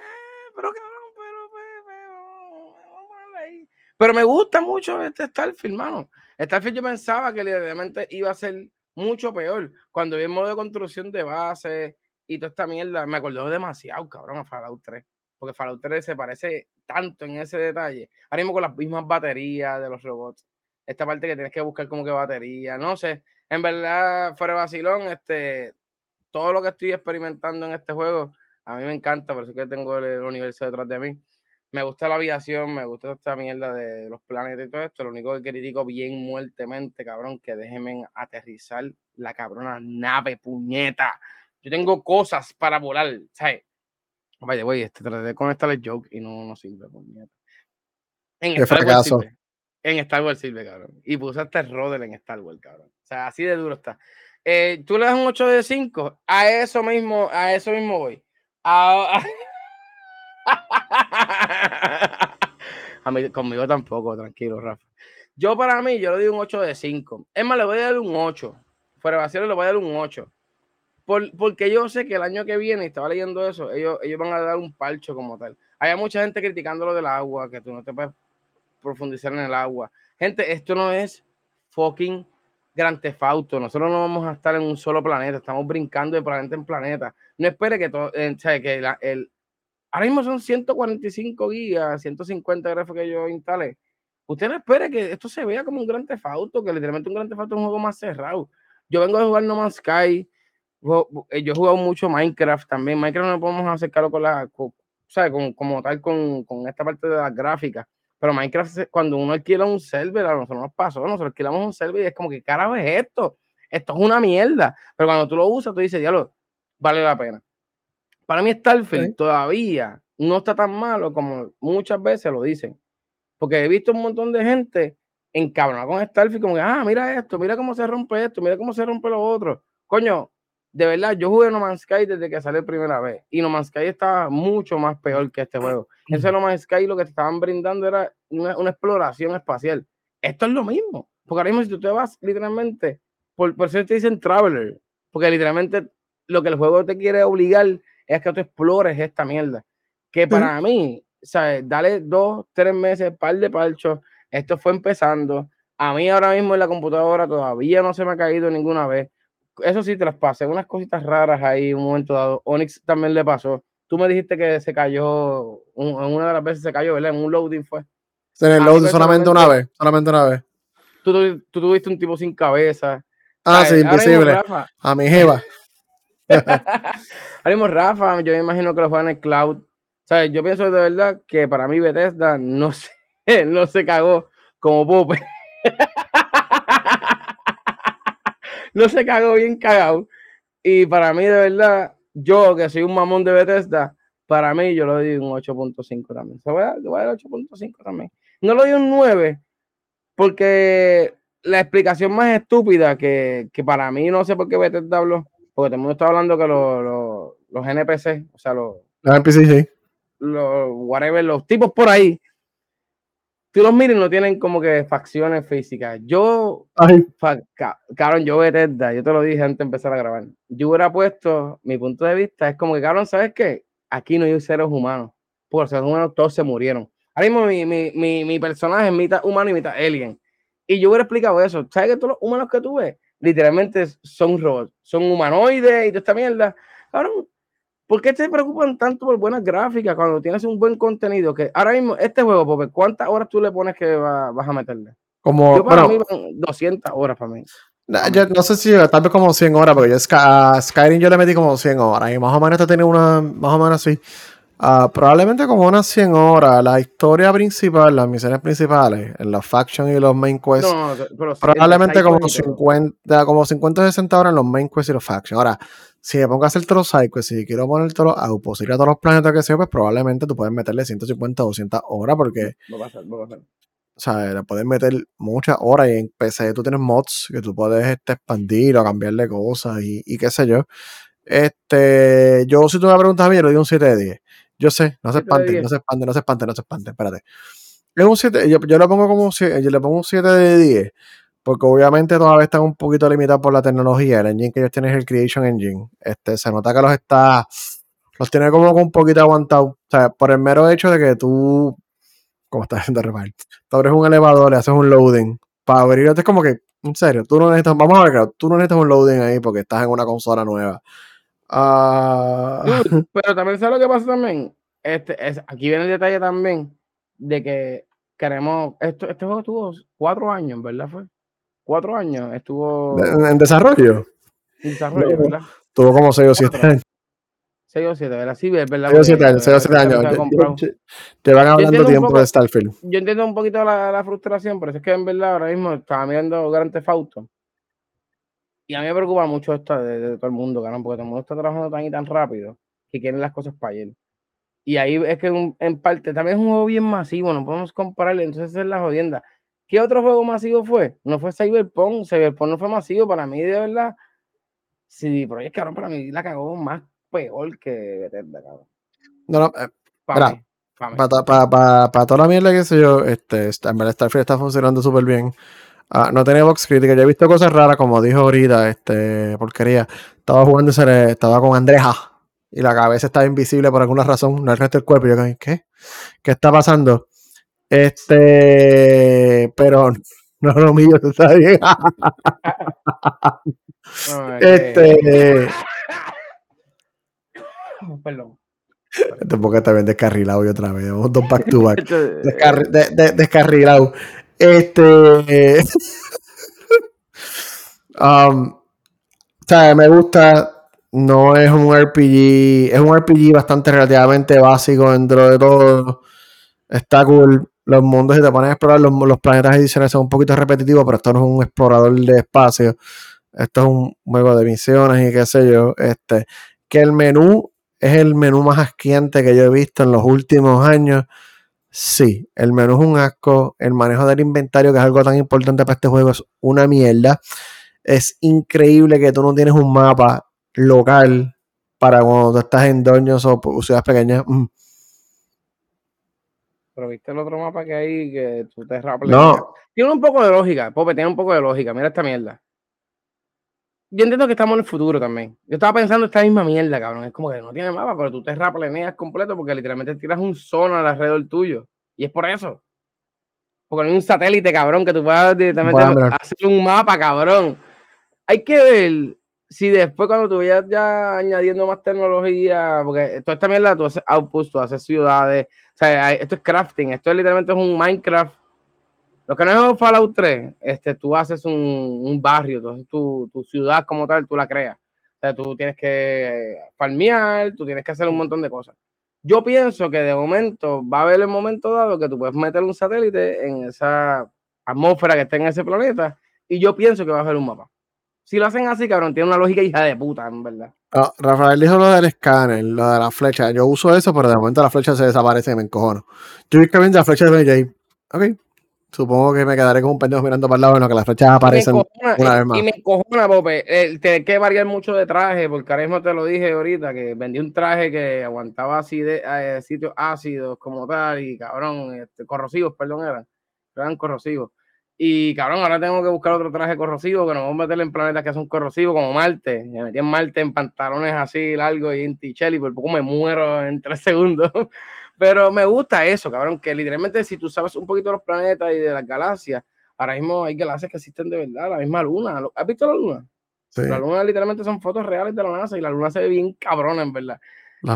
[SPEAKER 2] pero cabrón, pero, pero, pero me gusta mucho este Starfield, mano. Starfield yo pensaba que literalmente iba a ser mucho peor. Cuando vi el modo de construcción de base y toda esta mierda, me acordó demasiado, cabrón, a Fallout 3. Porque Fallout 3 se parece tanto en ese detalle. Ahora mismo con las mismas baterías de los robots. Esta parte que tienes que buscar como que batería, no sé. En verdad, fuera de vacilón, este, todo lo que estoy experimentando en este juego, a mí me encanta, por eso que tengo el universo detrás de mí me gusta la aviación, me gusta esta mierda de los planetas y todo esto. Lo único que critico bien muertemente, cabrón, que déjenme aterrizar la cabrona nave, puñeta. Yo tengo cosas para volar, ¿sabes? Vaya, güey, este traté de conectar el joke y no, no sirve, puñeta. En Star Wars sirve. En Star Wars sirve, cabrón. Y puse este Rodel en Star Wars, cabrón. O sea, así de duro está. Eh, Tú le das un 8 de 5. A eso mismo, a eso mismo voy. A, a mí, conmigo tampoco, tranquilo, Rafa. Yo para mí, yo le doy un 8 de 5. Es más, le voy a dar un 8. Fuera vacío le voy a dar un 8. Por, porque yo sé que el año que viene, estaba leyendo eso, ellos, ellos van a dar un parcho como tal. Hay mucha gente criticando lo del agua, que tú no te puedes profundizar en el agua. Gente, esto no es fucking Gran Tefauto. Nosotros no vamos a estar en un solo planeta. Estamos brincando de planeta en planeta. No espere que, todo, eh, que el, Ahora mismo son 145 gigas, 150 gráficos que yo instalé. Usted no espere que esto se vea como un gran tefauto, que literalmente un gran tefauto es un juego más cerrado. Yo vengo a jugar No Man's Sky, eh, yo he jugado mucho Minecraft también. Minecraft no podemos acercarlo con la, con, Con, como tal con, con, esta parte de las gráficas. Pero Minecraft, cuando uno alquila un server, a nosotros nos pasó, nosotros alquilamos un server y es como que carajo es esto. Esto es una mierda. Pero cuando tú lo usas, tú dices, diablo, vale la pena. Para mí Starfield todavía no está tan malo como muchas veces lo dicen. Porque he visto un montón de gente encabronada con Starfield, como que, ah, mira esto, mira cómo se rompe esto, mira cómo se rompe lo otro. Coño, de verdad, yo jugué No Man's Sky desde que salió primera vez. Y No Man's Sky estaba mucho más peor que este juego. Ese No Man's Sky lo que te estaban brindando era una, exploración espacial. Esto es lo mismo. Porque ahora mismo si tú te vas literalmente, por, por eso te dicen Traveler, porque literalmente lo que el juego te quiere obligar es que tú explores esta mierda. Que para mí, ¿sabes? Dale dos, tres meses, par de parchos. Esto fue empezando. A mí ahora mismo en la computadora todavía no se me ha caído ninguna vez. Eso sí, te las pasé unas cositas raras ahí un momento dado. Onyx también le pasó. Tú me dijiste que se cayó, en una de las veces se cayó, ¿verdad? En un loading fue.
[SPEAKER 1] En el loading solamente una vez, solamente una vez.
[SPEAKER 2] Tú, tú, tuviste un tipo sin cabeza.
[SPEAKER 1] Ah, sí, imposible. a mi jeva.
[SPEAKER 2] Haremos Rafa, yo me imagino que lo juegan en el cloud. ¿Sabes? Yo pienso de verdad que para mí Bethesda no se, no se cagó como Pope. No se cagó bien cagado. Y para mí, de verdad, yo que soy un mamón de Bethesda, para mí yo le doy un 8.5 también. Se voy a, voy a dar 8.5 también. No lo doy un 9 porque la explicación más estúpida que, que para mí, no sé por qué Bethesda habló, porque todo el mundo está hablando que los, los, NPC, o sea, los,
[SPEAKER 1] los NPC, sí.
[SPEAKER 2] Los, whatever, los tipos por ahí, tú los miren, no tienen como que facciones físicas. Yo, cabrón, yo Bethesda, yo te lo dije antes de empezar a grabar. Yo hubiera puesto, mi punto de vista es como que, cabrón, ¿sabes qué? Aquí no hay seres humanos. Por seres humanos todos se murieron. Ahora mismo mi, mi, mi, mi personaje es mitad humano y mitad alien. Y yo hubiera explicado eso. ¿Sabes que todos los humanos que tú ves literalmente son robots, son humanoides y toda esta mierda. Cabrón, ¿por qué te preocupan tanto por buenas gráficas cuando tienes un buen contenido? Que ahora mismo, este juego, Pope, ¿cuántas horas tú le pones que vas a meterle?
[SPEAKER 1] Como,
[SPEAKER 2] yo para mí 200 horas para mí.
[SPEAKER 1] Yo no sé si tal vez como 100 horas, porque yo a Skyrim yo le metí como 100 horas y más o menos te tiene una, más o menos así. Ah, probablemente como unas 100 horas. La historia principal, las misiones principales, en los factions y los main quests. probablemente como 50, como 50 60 horas en los main quests y los factions. Ahora, si me pongo a hacer todos los side quests y quiero poner todos los outposts, ir a todos los planetas que sea, pues probablemente tú puedes meterle 150 o 200 horas porque.
[SPEAKER 2] No va a no va a
[SPEAKER 1] O sea, le puedes meter muchas horas y en PC tú tienes mods que tú puedes este, expandir o cambiarle cosas y, y qué sé yo. Este, yo si tú me preguntas a mí, yo le doy un 7 de 10. Yo sé, no se espanten, no se espanten, no se espanten, no se espanten, espérate. Es un 7, yo, yo, le pongo como un 7, yo le pongo un 7 de 10, porque obviamente todavía están un poquito limitados por la tecnología. El engine que ellos tienen es el Creation Engine. Este, se nota que los está, los tiene como un poquito aguantado. O sea, por el mero hecho de que tú, como estás haciendo Remal, tú abres un elevador, le haces un loading, para abrir, es como que, en serio, tú no necesitas, vamos a ver, claro, tú no necesitas un loading ahí porque estás en una consola nueva. Ah.
[SPEAKER 2] pero también sabes lo que pasa también. Este, es, aquí viene el detalle también de que queremos. Esto, este juego estuvo cuatro años, ¿verdad? Fue cuatro años. Estuvo.
[SPEAKER 1] ¿En, desarrollo?
[SPEAKER 2] En desarrollo, ¿verdad?
[SPEAKER 1] Tuvo como seis o siete años.
[SPEAKER 2] Seis o siete, ¿verdad? Sí,
[SPEAKER 1] o siete años, seis o siete años. Te van hablando tiempo de Starfield.
[SPEAKER 2] Yo entiendo un poquito la, la, frustración, pero es que en verdad ahora mismo estaba mirando Grand Theft Auto y a mí me preocupa mucho esto de, todo el mundo, porque todo el mundo está trabajando tan y tan rápido que quieren las cosas para ayer. Y ahí es que en parte también es un juego bien masivo, no podemos compararle, entonces es la jodienda. ¿Qué otro juego masivo fue? No fue Cyberpunk, Cyberpunk no fue masivo, para mí de verdad. Sí, pero es que ahora para mí la cagó más peor que Bethesda, cabrón.
[SPEAKER 1] No, no, eh, para, para, para, toda la mierda que sé yo, este, en verdad Starfield está funcionando súper bien. Ah, no tenía box crítica. Yo he visto cosas raras, como dijo ahorita, este, porquería. Estaba jugando, estaba con Andreja y la cabeza estaba invisible por alguna razón, no el resto del cuerpo. Y yo, ¿qué? ¿Qué está pasando? Este, pero no lo mío, está bien. este.
[SPEAKER 2] Perdón.
[SPEAKER 1] Este porque está bien descarrilado y otra vez. Dos back to back. descarrilado. Este. um, sea, me gusta. No es un RPG. Es un RPG bastante relativamente básico dentro de todo. Está cool. Los mundos, si te pones a explorar, los, los planetas adicionales son un poquito repetitivos, pero esto no es un explorador de espacio. Esto es un juego de misiones y qué sé yo. Este, que el menú es el menú más asquiente que yo he visto en los últimos años. Sí, el menú es un asco. El manejo del inventario, que es algo tan importante para este juego, es una mierda. Es increíble que tú no tienes un mapa local para cuando tú estás en doños o ciudades pequeñas. Mm.
[SPEAKER 2] Pero viste el otro mapa que hay que tú te raples.
[SPEAKER 1] No.
[SPEAKER 2] Tiene un poco de lógica, Pope, tiene un poco de lógica. Mira esta mierda. Yo entiendo que estamos en el futuro también. Yo estaba pensando esta misma mierda, cabrón. Es como que no tiene mapa, pero tú te rapleneas completo porque literalmente tiras un sonar alrededor tuyo. Y es por eso. Porque no hay un satélite, cabrón, que tú puedas directamente hacer un mapa, cabrón. Hay que ver si después cuando tú vayas ya añadiendo más tecnología, porque toda esta mierda tú haces outputs, tú haces ciudades, o sea, esto es crafting, esto es literalmente es un Minecraft lo que no es Fallout 3, este, tú haces un, un barrio, entonces tu, tu, ciudad como tal, tú la creas. O sea, tú tienes que farmear, tú tienes que hacer un montón de cosas. Yo pienso que de momento va a haber el momento dado que tú puedes meter un satélite en esa atmósfera que está en ese planeta y yo pienso que va a haber un mapa. Si lo hacen así, cabrón, tiene una lógica hija de puta, en verdad.
[SPEAKER 1] Ah, Rafael dijo lo del escáner, lo de la flecha. Yo uso eso, pero de momento la flecha se desaparece y me encojono. Yo vi que la flecha de BJ. Ok, Supongo que me quedaré con un pendejo mirando para el lado en lo que las flechas aparecen una vez más.
[SPEAKER 2] Y me encojona, Pope, el tener que variar mucho de traje, porque ahora mismo te lo dije ahorita, que vendí un traje que aguantaba así de, eh, sitios ácidos como tal, y cabrón, este, corrosivos, perdón, eran, eran corrosivos. Y cabrón, ahora tengo que buscar otro traje corrosivo que nos vamos a meter en planetas que son corrosivos, como Marte. Me metí en Marte en pantalones así largos y en tichel y por poco me muero en tres segundos. Pero me gusta eso, cabrón, que literalmente si tú sabes un poquito de los planetas y de las galaxias, ahora mismo hay galaxias que existen de verdad, la misma luna. ¿Has visto la luna? Sí. La luna literalmente son fotos reales de la NASA y la luna se ve bien cabrona, en verdad.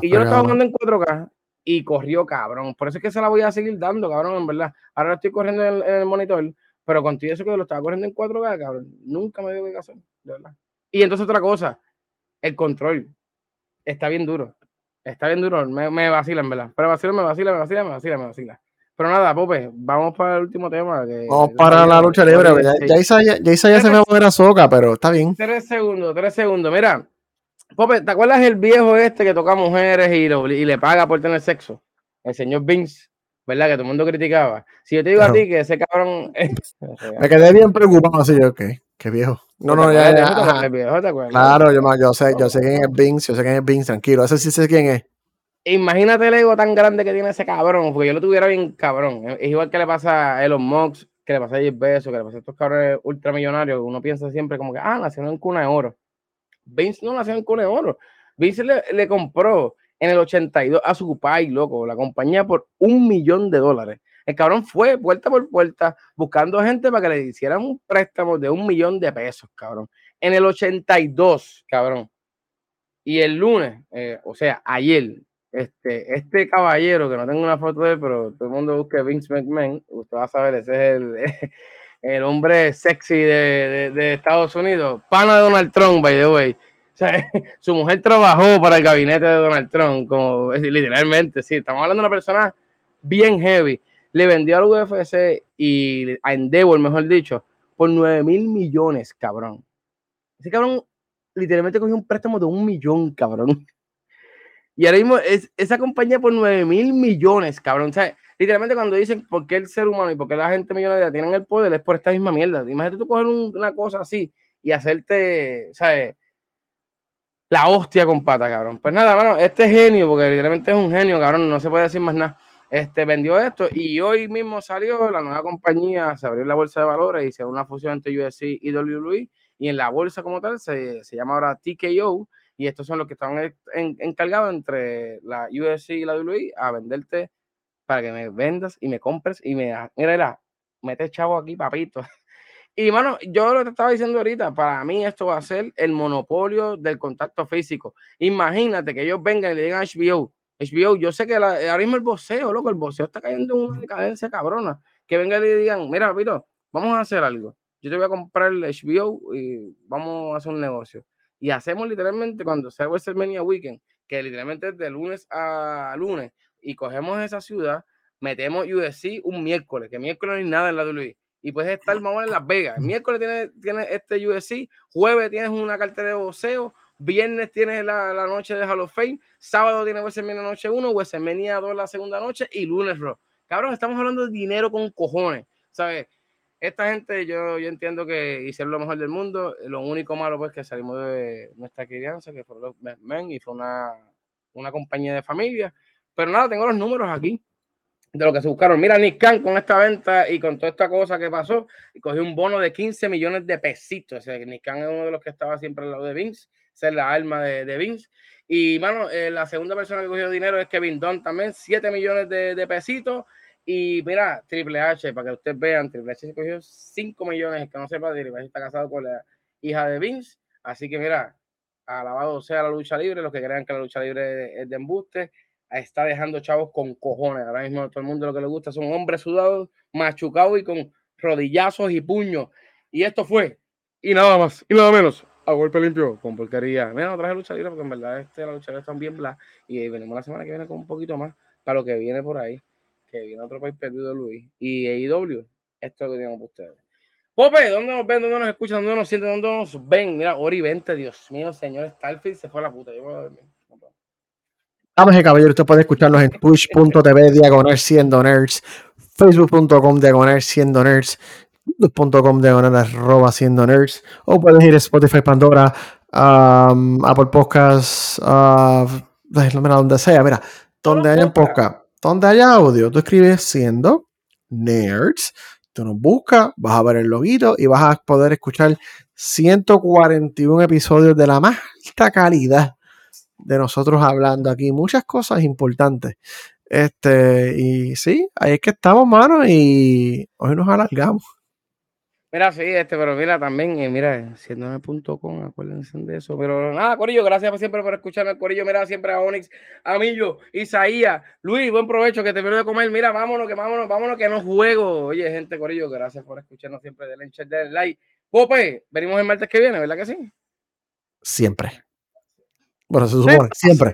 [SPEAKER 2] y yo lo estaba jugando en 4K y corrió cabrón. Por eso es que se la voy a seguir dando, cabrón, en verdad. Ahora estoy corriendo en el, monitor, pero contigo eso que lo estaba corriendo en 4K, cabrón, nunca me dio que hacer, de verdad. Y entonces otra cosa, el control está bien duro Está bien duro, me, me vacila, en verdad. Pero vacila, me vacila, me vacila, me vacila, me vacila. Pero nada, Pope, vamos para el último tema. Que
[SPEAKER 1] vamos para la lucha libre. Ya, ya, Isa, ya, se me va a ver a soca, pero está bien.
[SPEAKER 2] Tres segundos, tres segundos. Mira, Pope, ¿te acuerdas el viejo este que toca mujeres y, y le paga por tener sexo? El señor Vince. ¿verdad? Que todo el mundo criticaba. Si yo te digo a ti que ese cabrón.
[SPEAKER 1] me quedé bien preocupado así, ok, qué viejo. No, no, ya, ya. claro, yo, yo, sé, yo sé quién es Vince, yo sé quién es Vince, tranquilo, ese sí sé quién es.
[SPEAKER 2] Imagínate el ego tan grande que tiene ese cabrón, porque yo lo tuviera bien cabrón. Es igual que le pasa a Elon Musk, que le pasa a Jeff Bezos, que le pasa a estos cabrones ultramillonarios, uno piensa siempre como que, ah, nació en cuna de oro. Vince no nació en cuna de oro. Vince le, le compró en el 82 a su país, loco, la compañía por un millón de dólares. El cabrón fue puerta por puerta buscando gente para que le hicieran un préstamo de un millón de pesos, cabrón. En el 82, cabrón. Y el lunes, eh, o sea, ayer, este, este caballero, que no tengo una foto de él, pero todo el mundo busque Vince McMahon, usted va a saber, ese es el, el hombre sexy de, de Estados Unidos, pana de Donald Trump, by the way su mujer trabajó para el gabinete de Donald Trump, como literalmente, sí, estamos hablando de una persona bien heavy. Le vendió al UFC y a Endeavor, mejor dicho, por 9 mil millones, cabrón. Ese cabrón literalmente cogió un préstamo de un millón, cabrón. Y ahora mismo es, esa compañía por 9 mil millones, cabrón. O literalmente cuando dicen por qué el ser humano y por qué la gente millonaria tienen el poder es por esta misma mierda. Imagínate tú coger una cosa así y hacerte, ¿sabes? la hostia con pata, cabrón. Pues nada, mano, este genio, porque literalmente es un genio, cabrón, no se puede decir más nada. Este vendió esto y hoy mismo salió la nueva compañía, se abrió la bolsa de valores y se una fusión entre UFC y WWE. Y en la bolsa como tal se, se llama ahora TKO. Y estos son los que están encargados entre la UFC y la WWE a venderte para que me vendas y me compres y me. Mira, mira, mete chavo aquí, papito. Y mano, yo lo que estaba diciendo ahorita, para mí esto va a ser el monopolio del contacto físico. Imagínate que ellos vengan y le digan a HBO, HBO, yo sé que ahora mismo el boxeo, loco, el boxeo está cayendo en una decadencia cabrona. Que vengan y digan, mira, papito, vamos a hacer algo. Yo te voy a comprar el HBO y vamos a hacer un negocio. Y hacemos literalmente cuando se haga el Mania Weekend, que literalmente es de lunes a lunes, y cogemos esa ciudad, metemos USC un miércoles, que miércoles no hay nada en la WWE y puedes estar más en Las Vegas. miércoles tienes, tienes este UFC, jueves tienes una cartera de boxeo, viernes tienes la, la, noche de Hall of Fame, sábado tienes WrestleMania noche 1, WrestleMania 2 la segunda noche y lunes Raw. Cabrón, estamos hablando de dinero con cojones, ¿sabes? Esta gente, yo, yo entiendo que hicieron lo mejor del mundo. Lo único malo, pues, que salimos de nuestra crianza, que fue los Men y fue una, una compañía de familia. Pero nada, tengo los números aquí de lo que se buscaron. Mira, Nick Khan con esta venta y con toda esta cosa que pasó, cogió un bono de 15 millones de pesitos. O sea, es uno de los que estaba siempre al lado de Vince, ser la alma de, de Vince. Y, mano, eh, la segunda persona que cogió dinero es Kevin Dunn también, 7 millones de, de, pesitos. Y mira, Triple H, para que ustedes vean, Triple H cogió 5 millones, que no sepa, Triple H está casado con la hija de Vince. Así que, mira, alabado sea la lucha libre, los que crean que la lucha libre es de embuste está dejando chavos con cojones. Ahora mismo todo el mundo lo que le gusta son hombres sudados, machucados y con rodillazos y puños. Y esto fue, y nada más, y nada menos, a golpe limpio, con porquería. Mira, no traje lucha libre porque en verdad este, la lucha libre está bien bla. Y venimos la semana que viene con un poquito más para lo que viene por ahí. Que viene otro país perdido, Luis. Y AEW, esto es lo que tenemos para ustedes. Pope, ¿dónde nos ven? ¿Dónde nos escuchan? ¿Dónde nos sienten? ¿Dónde nos ven? Mira, Ori 20, Dios mío, señor Starfield se fue a la puta. Yo voy a dormir.
[SPEAKER 1] Damas y caballeros, usted puede escucharlos en push.tv diagonal siendo nerds, facebook.com diagonal siendo nerds, youtube.com diagonal arroba siendo nerds, o puedes ir a Spotify, Pandora, um, Apple Podcasts, uh, donde sea, mira, donde haya podcast, donde haya audio, tú escribes siendo nerds, tú nos buscas, vas a ver el loguito y vas a poder escuchar 141 episodios de la más alta calidad de nosotros hablando aquí. Muchas cosas importantes. Este, y sí, ahí es que estamos, mano, y hoy nos alargamos.
[SPEAKER 2] Mira, sí, este, pero mira, también, eh, mira, siendo.com, acuérdense de eso. Pero nada, Corillo, gracias siempre por escucharme, Corillo. Mira, siempre a Onyx, a Millo, Isaías, Luis, buen provecho, que te quiero de comer. Mira, vámonos, que vámonos, vámonos, que no juego. Oye, gente, Corillo, gracias por escucharnos siempre. Denle chat, denle like. Pope, venimos el martes que viene, ¿verdad que sí?
[SPEAKER 1] Siempre. Bueno, se supone, siempre.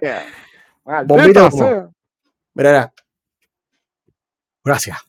[SPEAKER 1] Bombito. Mira, Gracias.